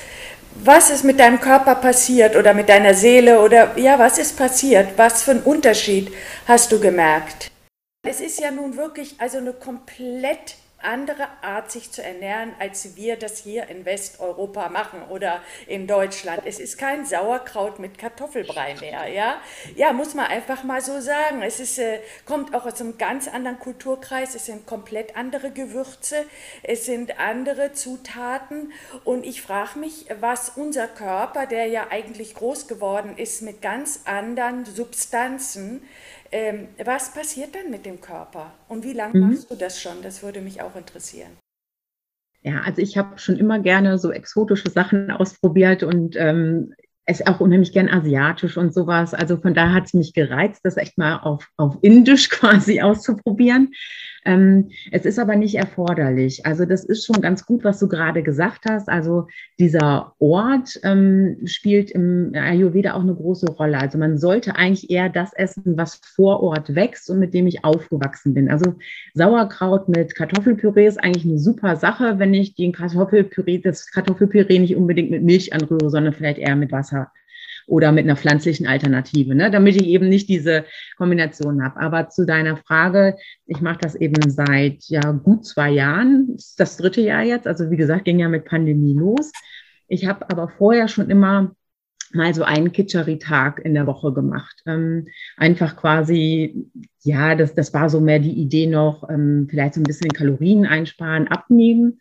was ist mit deinem Körper passiert oder mit deiner Seele oder ja, was ist passiert? Was für einen Unterschied hast du gemerkt? Es ist ja nun wirklich also eine komplett andere Art, sich zu ernähren, als wir das hier in Westeuropa machen oder in Deutschland. Es ist kein Sauerkraut mit Kartoffelbrei mehr, ja? Ja, muss man einfach mal so sagen. Es ist, äh, kommt auch aus einem ganz anderen Kulturkreis. Es sind komplett andere Gewürze. Es sind andere Zutaten. Und ich frage mich, was unser Körper, der ja eigentlich groß geworden ist mit ganz anderen Substanzen, ähm, was passiert dann mit dem Körper und wie lange mhm. machst du das schon? Das würde mich auch interessieren. Ja, also ich habe schon immer gerne so exotische Sachen ausprobiert und ähm, es auch unheimlich gern asiatisch und sowas. Also von daher hat es mich gereizt, das echt mal auf, auf Indisch quasi auszuprobieren. Ähm, es ist aber nicht erforderlich. Also das ist schon ganz gut, was du gerade gesagt hast. Also dieser Ort ähm, spielt im Ayurveda auch eine große Rolle. Also man sollte eigentlich eher das essen, was vor Ort wächst und mit dem ich aufgewachsen bin. Also Sauerkraut mit Kartoffelpüree ist eigentlich eine super Sache, wenn ich den Kartoffelpüree, das Kartoffelpüree nicht unbedingt mit Milch anrühre, sondern vielleicht eher mit Wasser oder mit einer pflanzlichen Alternative, ne? damit ich eben nicht diese Kombination habe. Aber zu deiner Frage, ich mache das eben seit ja gut zwei Jahren, das dritte Jahr jetzt. Also wie gesagt, ging ja mit Pandemie los. Ich habe aber vorher schon immer mal so einen Kitscheri-Tag in der Woche gemacht. Ähm, einfach quasi, ja, das, das war so mehr die Idee noch, ähm, vielleicht so ein bisschen Kalorien einsparen, abnehmen.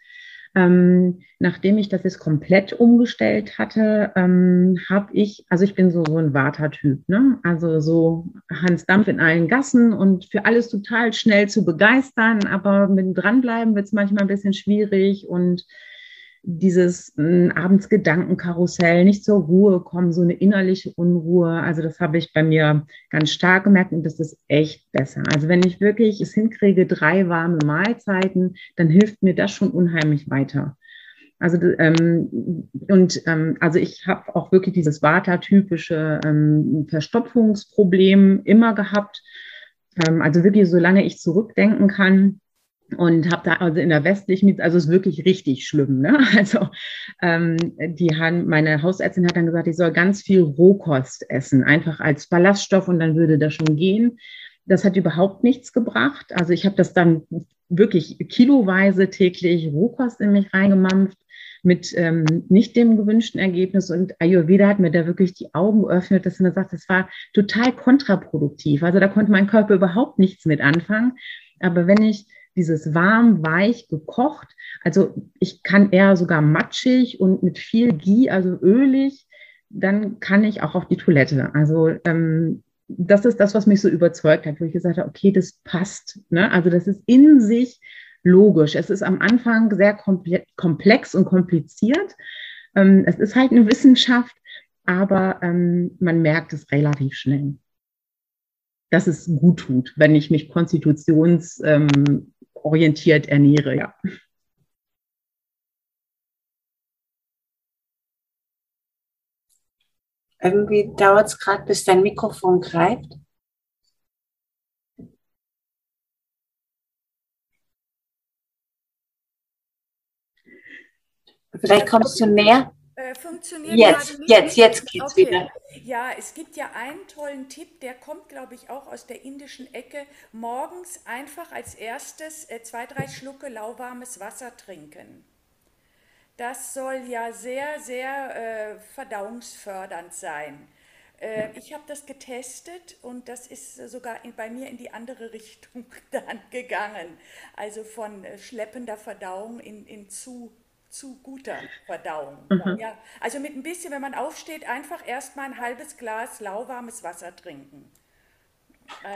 Ähm, nachdem ich das jetzt komplett umgestellt hatte, ähm, habe ich, also ich bin so, so ein Warter-Typ, ne? also so Hans Dampf in allen Gassen und für alles total schnell zu begeistern, aber mit dranbleiben wird es manchmal ein bisschen schwierig und dieses äh, abends Gedankenkarussell, nicht zur Ruhe kommen, so eine innerliche Unruhe. Also das habe ich bei mir ganz stark gemerkt und das ist echt besser. Also wenn ich wirklich es hinkriege, drei warme Mahlzeiten, dann hilft mir das schon unheimlich weiter. Also ähm, und ähm, also ich habe auch wirklich dieses Vata-typische ähm, Verstopfungsproblem immer gehabt. Ähm, also wirklich, solange ich zurückdenken kann, und habe da also in der westlichen, also es ist wirklich richtig schlimm. Ne? Also ähm, die haben, meine Hausärztin hat dann gesagt, ich soll ganz viel Rohkost essen, einfach als Ballaststoff und dann würde das schon gehen. Das hat überhaupt nichts gebracht. Also ich habe das dann wirklich kiloweise täglich Rohkost in mich reingemampft mit ähm, nicht dem gewünschten Ergebnis. Und Ayurveda hat mir da wirklich die Augen geöffnet, dass man sagt, das war total kontraproduktiv. Also da konnte mein Körper überhaupt nichts mit anfangen. Aber wenn ich dieses warm, weich gekocht, also ich kann eher sogar matschig und mit viel Ghee, also ölig, dann kann ich auch auf die Toilette. Also ähm, das ist das, was mich so überzeugt hat, wo ich gesagt habe, okay, das passt. Ne? Also das ist in sich logisch. Es ist am Anfang sehr komplex und kompliziert. Ähm, es ist halt eine Wissenschaft, aber ähm, man merkt es relativ schnell, dass es gut tut, wenn ich mich konstitutionsorientiert ähm, ernähre. Ja. Irgendwie dauert es gerade, bis dein Mikrofon greift. Vielleicht kommst du näher. Äh, funktioniert jetzt, jetzt, jetzt geht's okay. wieder. Ja, es gibt ja einen tollen Tipp, der kommt, glaube ich, auch aus der indischen Ecke. Morgens einfach als erstes äh, zwei, drei Schlucke lauwarmes Wasser trinken. Das soll ja sehr, sehr äh, verdauungsfördernd sein. Äh, ich habe das getestet und das ist sogar in, bei mir in die andere Richtung dann gegangen. Also von äh, schleppender Verdauung in, in zu, zu guter Verdauung. Mhm. Ja, also mit ein bisschen, wenn man aufsteht, einfach erstmal ein halbes Glas lauwarmes Wasser trinken.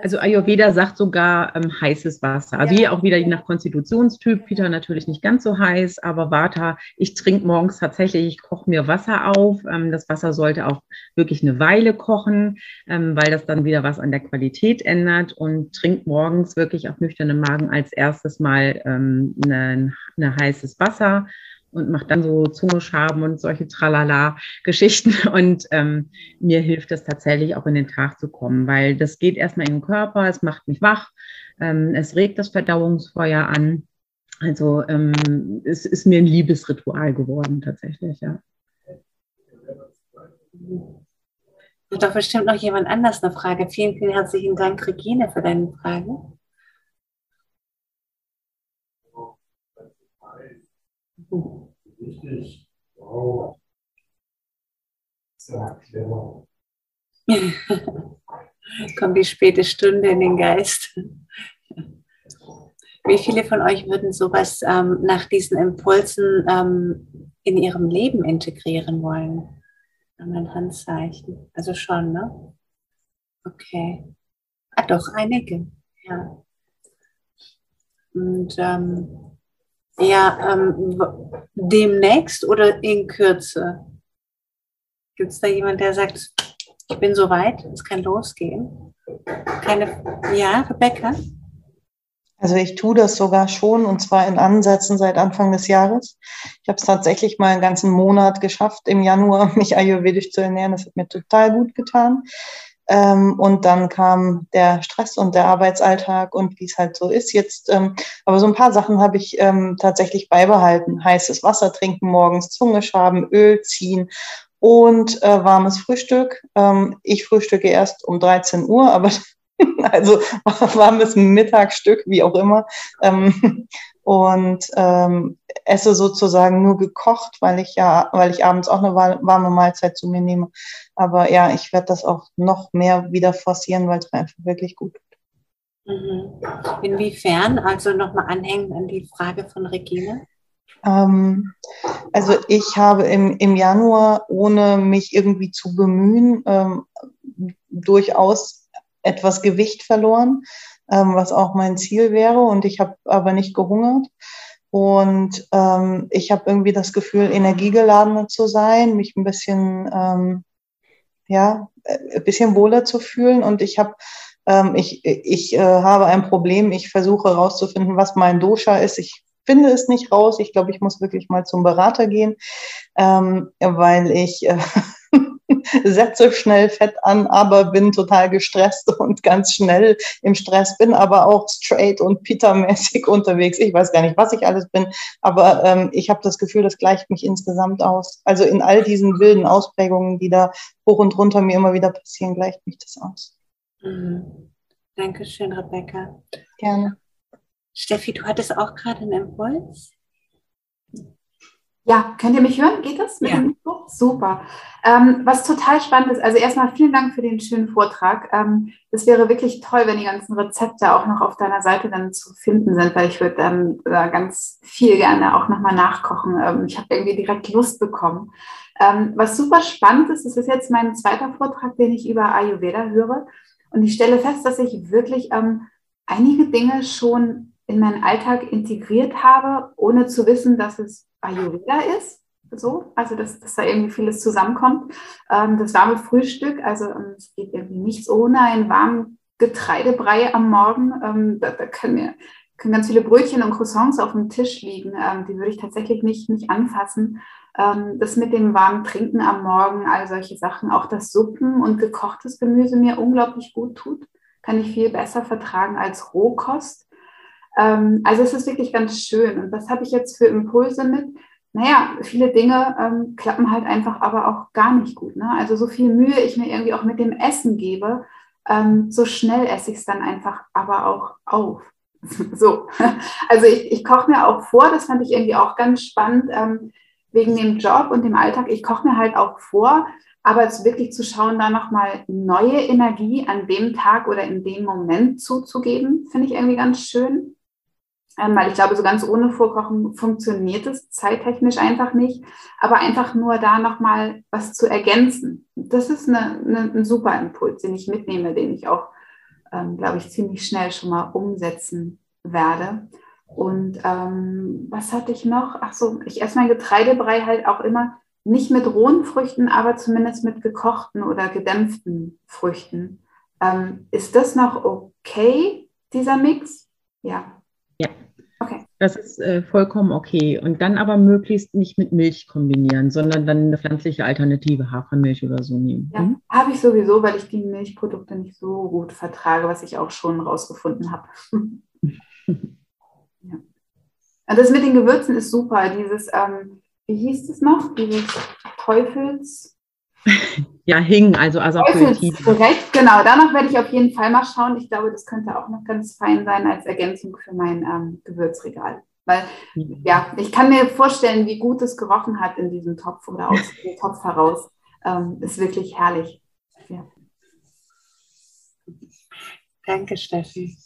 Also Ayurveda sagt sogar ähm, heißes Wasser. Also ja. hier auch wieder nach Konstitutionstyp. Peter natürlich nicht ganz so heiß, aber Vata, ich trinke morgens tatsächlich, ich koche mir Wasser auf. Ähm, das Wasser sollte auch wirklich eine Weile kochen, ähm, weil das dann wieder was an der Qualität ändert und trinkt morgens wirklich auf nüchternem Magen als erstes mal ähm, ein heißes Wasser und mache dann so Zungeschaben und solche Tralala-Geschichten. Und ähm, mir hilft das tatsächlich auch in den Tag zu kommen, weil das geht erstmal in den Körper, es macht mich wach, ähm, es regt das Verdauungsfeuer an. Also ähm, es ist mir ein Liebesritual geworden tatsächlich, ja. Hat doch bestimmt noch jemand anders eine Frage. Vielen, vielen herzlichen Dank, Regine, für deine Richtig. Wow. Sehr clever. Kommt die späte Stunde in den Geist. Wie viele von euch würden sowas ähm, nach diesen Impulsen ähm, in ihrem Leben integrieren wollen? Ein Handzeichen. Also schon, ne? Okay. Ah, doch, einige. Ja. Und ähm, ja, ähm, demnächst oder in Kürze? Gibt es da jemand, der sagt, ich bin so weit, es kann losgehen? Keine, ja, Rebecca? Also ich tue das sogar schon und zwar in Ansätzen seit Anfang des Jahres. Ich habe es tatsächlich mal einen ganzen Monat geschafft, im Januar mich ayurvedisch zu ernähren. Das hat mir total gut getan. Ähm, und dann kam der Stress und der Arbeitsalltag und wie es halt so ist jetzt. Ähm, aber so ein paar Sachen habe ich ähm, tatsächlich beibehalten. Heißes Wasser trinken morgens, Zunge schaben, Öl ziehen und äh, warmes Frühstück. Ähm, ich frühstücke erst um 13 Uhr, aber also warmes Mittagsstück, wie auch immer. Ähm, und ähm, esse sozusagen nur gekocht, weil ich ja, weil ich abends auch eine warme Mahlzeit zu mir nehme. Aber ja, ich werde das auch noch mehr wieder forcieren, weil es mir einfach wirklich gut tut. Mhm. Inwiefern? Also nochmal anhängen an die Frage von Regine. Ähm, also ich habe im, im Januar, ohne mich irgendwie zu bemühen, ähm, durchaus etwas Gewicht verloren ähm, was auch mein Ziel wäre. Und ich habe aber nicht gehungert. Und ähm, ich habe irgendwie das Gefühl, energiegeladener zu sein, mich ein bisschen, ähm, ja, äh, ein bisschen wohler zu fühlen. Und ich habe ähm, ich, ich äh, habe ein Problem. Ich versuche herauszufinden, was mein Dosha ist. Ich finde es nicht raus. Ich glaube, ich muss wirklich mal zum Berater gehen, ähm, weil ich äh, setze schnell Fett an, aber bin total gestresst und ganz schnell im Stress, bin aber auch straight und Peter-mäßig unterwegs. Ich weiß gar nicht, was ich alles bin, aber ähm, ich habe das Gefühl, das gleicht mich insgesamt aus. Also in all diesen wilden Ausprägungen, die da hoch und runter mir immer wieder passieren, gleicht mich das aus. Mhm. Dankeschön, Rebecca. Gerne. Steffi, du hattest auch gerade einen Impuls? Ja, könnt ihr mich hören? Geht das mit ja. dem Mikro? Super. Ähm, was total spannend ist, also erstmal vielen Dank für den schönen Vortrag. Ähm, es wäre wirklich toll, wenn die ganzen Rezepte auch noch auf deiner Seite dann zu finden sind, weil ich würde dann da ganz viel gerne auch nochmal nachkochen. Ähm, ich habe irgendwie direkt Lust bekommen. Ähm, was super spannend ist, das ist jetzt mein zweiter Vortrag, den ich über Ayurveda höre. Und ich stelle fest, dass ich wirklich ähm, einige Dinge schon in meinen Alltag integriert habe, ohne zu wissen, dass es Ayurveda ist. So, also dass, dass da irgendwie vieles zusammenkommt. Ähm, das warme Frühstück, also ähm, es geht irgendwie nichts ohne einen warmen Getreidebrei am Morgen. Ähm, da, da können wir können ganz viele Brötchen und Croissants auf dem Tisch liegen. Ähm, die würde ich tatsächlich nicht, nicht anfassen. Ähm, das mit dem warmen Trinken am Morgen, all solche Sachen, auch das Suppen und gekochtes Gemüse mir unglaublich gut tut, kann ich viel besser vertragen als Rohkost. Ähm, also es ist wirklich ganz schön. Und was habe ich jetzt für Impulse mit? Naja, viele Dinge ähm, klappen halt einfach aber auch gar nicht gut. Ne? Also so viel Mühe ich mir irgendwie auch mit dem Essen gebe, ähm, so schnell esse ich es dann einfach aber auch auf. so, also ich, ich koche mir auch vor, das fand ich irgendwie auch ganz spannend, ähm, wegen dem Job und dem Alltag. Ich koche mir halt auch vor, aber es wirklich zu schauen, da nochmal neue Energie an dem Tag oder in dem Moment zuzugeben, finde ich irgendwie ganz schön ähm, weil ich glaube, so ganz ohne Vorkochen funktioniert es zeittechnisch einfach nicht, aber einfach nur da nochmal was zu ergänzen. Das ist eine, eine, ein super Impuls, den ich mitnehme, den ich auch, ähm, glaube ich, ziemlich schnell schon mal umsetzen werde. Und ähm, was hatte ich noch? Ach so, ich esse mein Getreidebrei halt auch immer nicht mit rohen Früchten, aber zumindest mit gekochten oder gedämpften Früchten. Ähm, ist das noch okay, dieser Mix? Ja. Das ist äh, vollkommen okay. Und dann aber möglichst nicht mit Milch kombinieren, sondern dann eine pflanzliche Alternative, Hafermilch oder so nehmen. Ja, mhm. habe ich sowieso, weil ich die Milchprodukte nicht so gut vertrage, was ich auch schon rausgefunden habe. ja. Das mit den Gewürzen ist super. Dieses, ähm, wie hieß es noch? Dieses Teufels. Ja, Hing, also Asafötin. Korrekt, genau. Danach werde ich auf jeden Fall mal schauen. Ich glaube, das könnte auch noch ganz fein sein als Ergänzung für mein ähm, Gewürzregal. Weil, mhm. ja, ich kann mir vorstellen, wie gut es gerochen hat in diesem Topf oder aus dem Topf heraus. Ähm, ist wirklich herrlich. Ja. Danke, Steffi.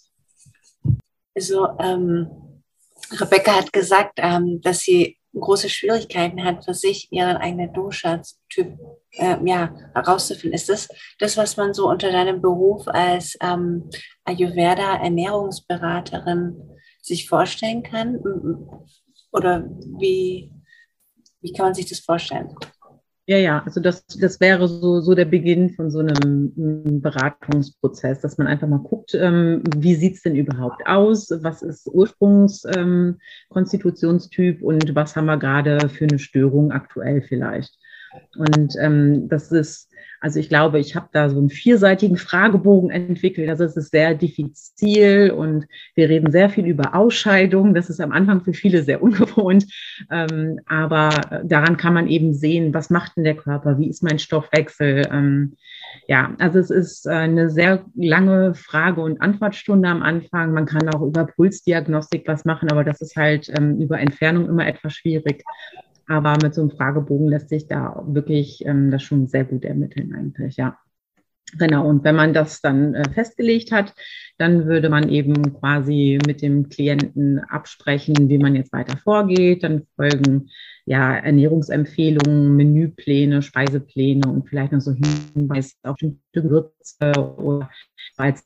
Also, ähm, Rebecca hat gesagt, ähm, dass sie große Schwierigkeiten hat, für sich ihren eigenen Dosha-Typ äh, ja, herauszufinden. Ist das das, was man so unter deinem Beruf als ähm, Ayurveda-Ernährungsberaterin sich vorstellen kann? Oder wie, wie kann man sich das vorstellen? Ja, ja, also das, das wäre so, so der Beginn von so einem Beratungsprozess, dass man einfach mal guckt, ähm, wie sieht es denn überhaupt aus, was ist Ursprungskonstitutionstyp ähm, und was haben wir gerade für eine Störung aktuell vielleicht. Und ähm, das ist also ich glaube, ich habe da so einen vierseitigen Fragebogen entwickelt. Also es ist sehr diffizil und wir reden sehr viel über Ausscheidung. Das ist am Anfang für viele sehr ungewohnt. Ähm, aber daran kann man eben sehen, was macht denn der Körper? Wie ist mein Stoffwechsel? Ähm, ja, also es ist eine sehr lange Frage- und Antwortstunde am Anfang. Man kann auch über Pulsdiagnostik was machen, aber das ist halt ähm, über Entfernung immer etwas schwierig. Aber mit so einem Fragebogen lässt sich da wirklich ähm, das schon sehr gut ermitteln eigentlich, ja. Genau, und wenn man das dann äh, festgelegt hat, dann würde man eben quasi mit dem Klienten absprechen, wie man jetzt weiter vorgeht. Dann folgen ja Ernährungsempfehlungen, Menüpläne, Speisepläne und vielleicht noch so Hinweise auf bestimmte Gewürze oder als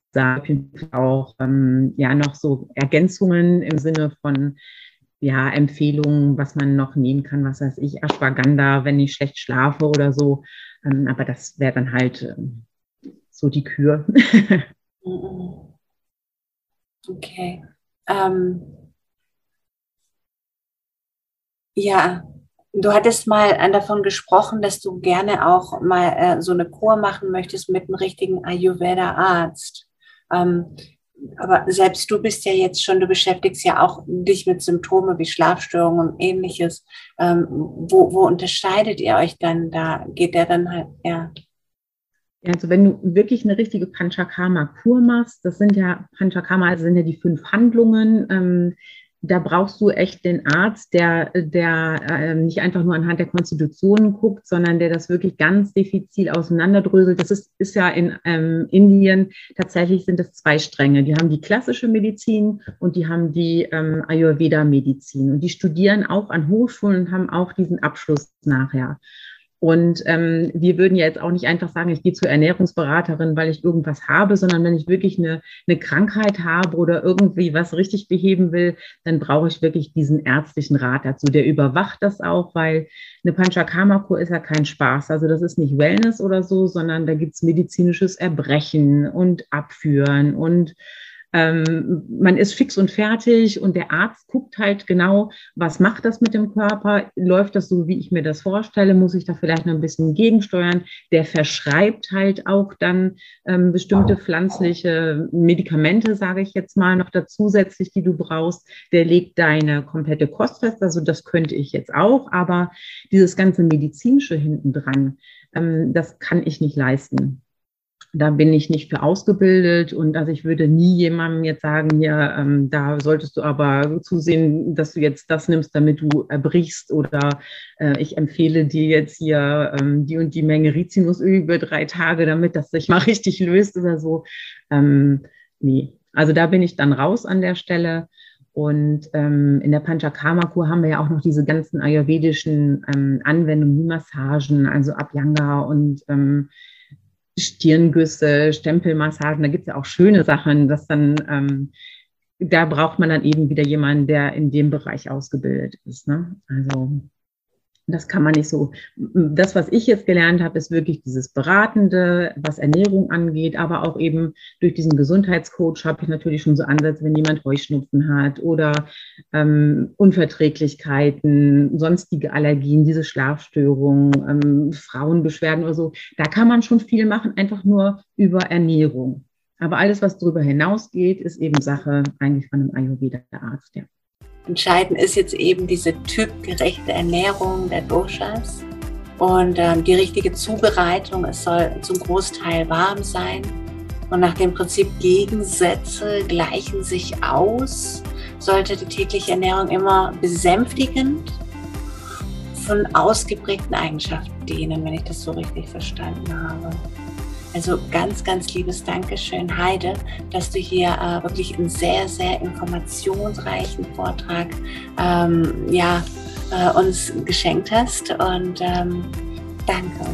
auch ähm, ja noch so Ergänzungen im Sinne von ja, Empfehlungen, was man noch nehmen kann, was weiß ich, Ashwagandha, wenn ich schlecht schlafe oder so. Ähm, aber das wäre dann halt ähm, so die Kür. okay. Ähm, Ja, du hattest mal davon gesprochen, dass du gerne auch mal äh, so eine Kur machen möchtest mit einem richtigen Ayurveda-Arzt. Aber selbst du bist ja jetzt schon, du beschäftigst ja auch dich mit Symptomen wie Schlafstörungen und ähnliches. Ähm, wo, wo unterscheidet ihr euch dann da? Geht der dann halt, ja. Also wenn du wirklich eine richtige Panchakarma-Kur machst, das sind ja, Panchakarma also sind ja die fünf Handlungen, ähm, da brauchst du echt den Arzt, der, der äh, nicht einfach nur anhand der Konstitution guckt, sondern der das wirklich ganz diffizil auseinanderdröselt. Das ist, ist ja in ähm, Indien tatsächlich sind es zwei Stränge. Die haben die klassische Medizin und die haben die ähm, Ayurveda-Medizin. Und die studieren auch an Hochschulen und haben auch diesen Abschluss nachher. Und ähm, wir würden ja jetzt auch nicht einfach sagen, ich gehe zur Ernährungsberaterin, weil ich irgendwas habe, sondern wenn ich wirklich eine, eine Krankheit habe oder irgendwie was richtig beheben will, dann brauche ich wirklich diesen ärztlichen Rat dazu. Der überwacht das auch, weil eine Panchakarma-Kur ist ja kein Spaß. Also das ist nicht Wellness oder so, sondern da gibt's medizinisches Erbrechen und Abführen und ähm, man ist fix und fertig und der Arzt guckt halt genau, was macht das mit dem Körper? Läuft das so, wie ich mir das vorstelle? Muss ich da vielleicht noch ein bisschen gegensteuern? Der verschreibt halt auch dann ähm, bestimmte pflanzliche Medikamente, sage ich jetzt mal, noch dazusätzlich, die du brauchst. Der legt deine komplette Kost fest. Also das könnte ich jetzt auch, aber dieses ganze medizinische hinten dran, ähm, das kann ich nicht leisten da bin ich nicht für ausgebildet und also ich würde nie jemandem jetzt sagen, ja, ähm, da solltest du aber zusehen, dass du jetzt das nimmst, damit du erbrichst oder äh, ich empfehle dir jetzt hier ähm, die und die Menge Rizinusöl über drei Tage, damit das sich mal richtig löst oder so. Ähm, nee, also da bin ich dann raus an der Stelle. Und ähm, in der Panchakarma-Kur haben wir ja auch noch diese ganzen ayurvedischen ähm, Anwendungen, wie Massagen, also Abhyanga und ähm, Stirngüsse, Stempelmassagen, da gibt es ja auch schöne Sachen, dass dann, ähm, da braucht man dann eben wieder jemanden, der in dem Bereich ausgebildet ist. Ne? Also das kann man nicht so. Das, was ich jetzt gelernt habe, ist wirklich dieses Beratende, was Ernährung angeht, aber auch eben durch diesen Gesundheitscoach habe ich natürlich schon so Ansätze, wenn jemand Heuschnupfen hat oder ähm, Unverträglichkeiten, sonstige Allergien, diese Schlafstörungen, ähm, Frauenbeschwerden oder so. Da kann man schon viel machen, einfach nur über Ernährung. Aber alles, was darüber hinausgeht, ist eben Sache eigentlich von einem Ayurveda-Arzt. Ja. Entscheidend ist jetzt eben diese typgerechte Ernährung der Doshas und ähm, die richtige Zubereitung. Es soll zum Großteil warm sein. Und nach dem Prinzip Gegensätze gleichen sich aus, sollte die tägliche Ernährung immer besänftigend von ausgeprägten Eigenschaften dienen, wenn ich das so richtig verstanden habe. Also ganz, ganz liebes Dankeschön, Heide, dass du hier äh, wirklich einen sehr, sehr informationsreichen Vortrag ähm, ja, äh, uns geschenkt hast. Und ähm, danke.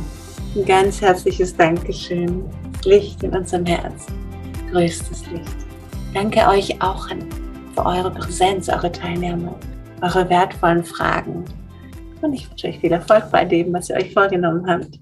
Ein ganz herzliches Dankeschön. Licht in unserem Herzen. Größtes Licht. Danke euch auch für eure Präsenz, eure Teilnahme, eure wertvollen Fragen. Und ich wünsche euch viel Erfolg bei dem, was ihr euch vorgenommen habt.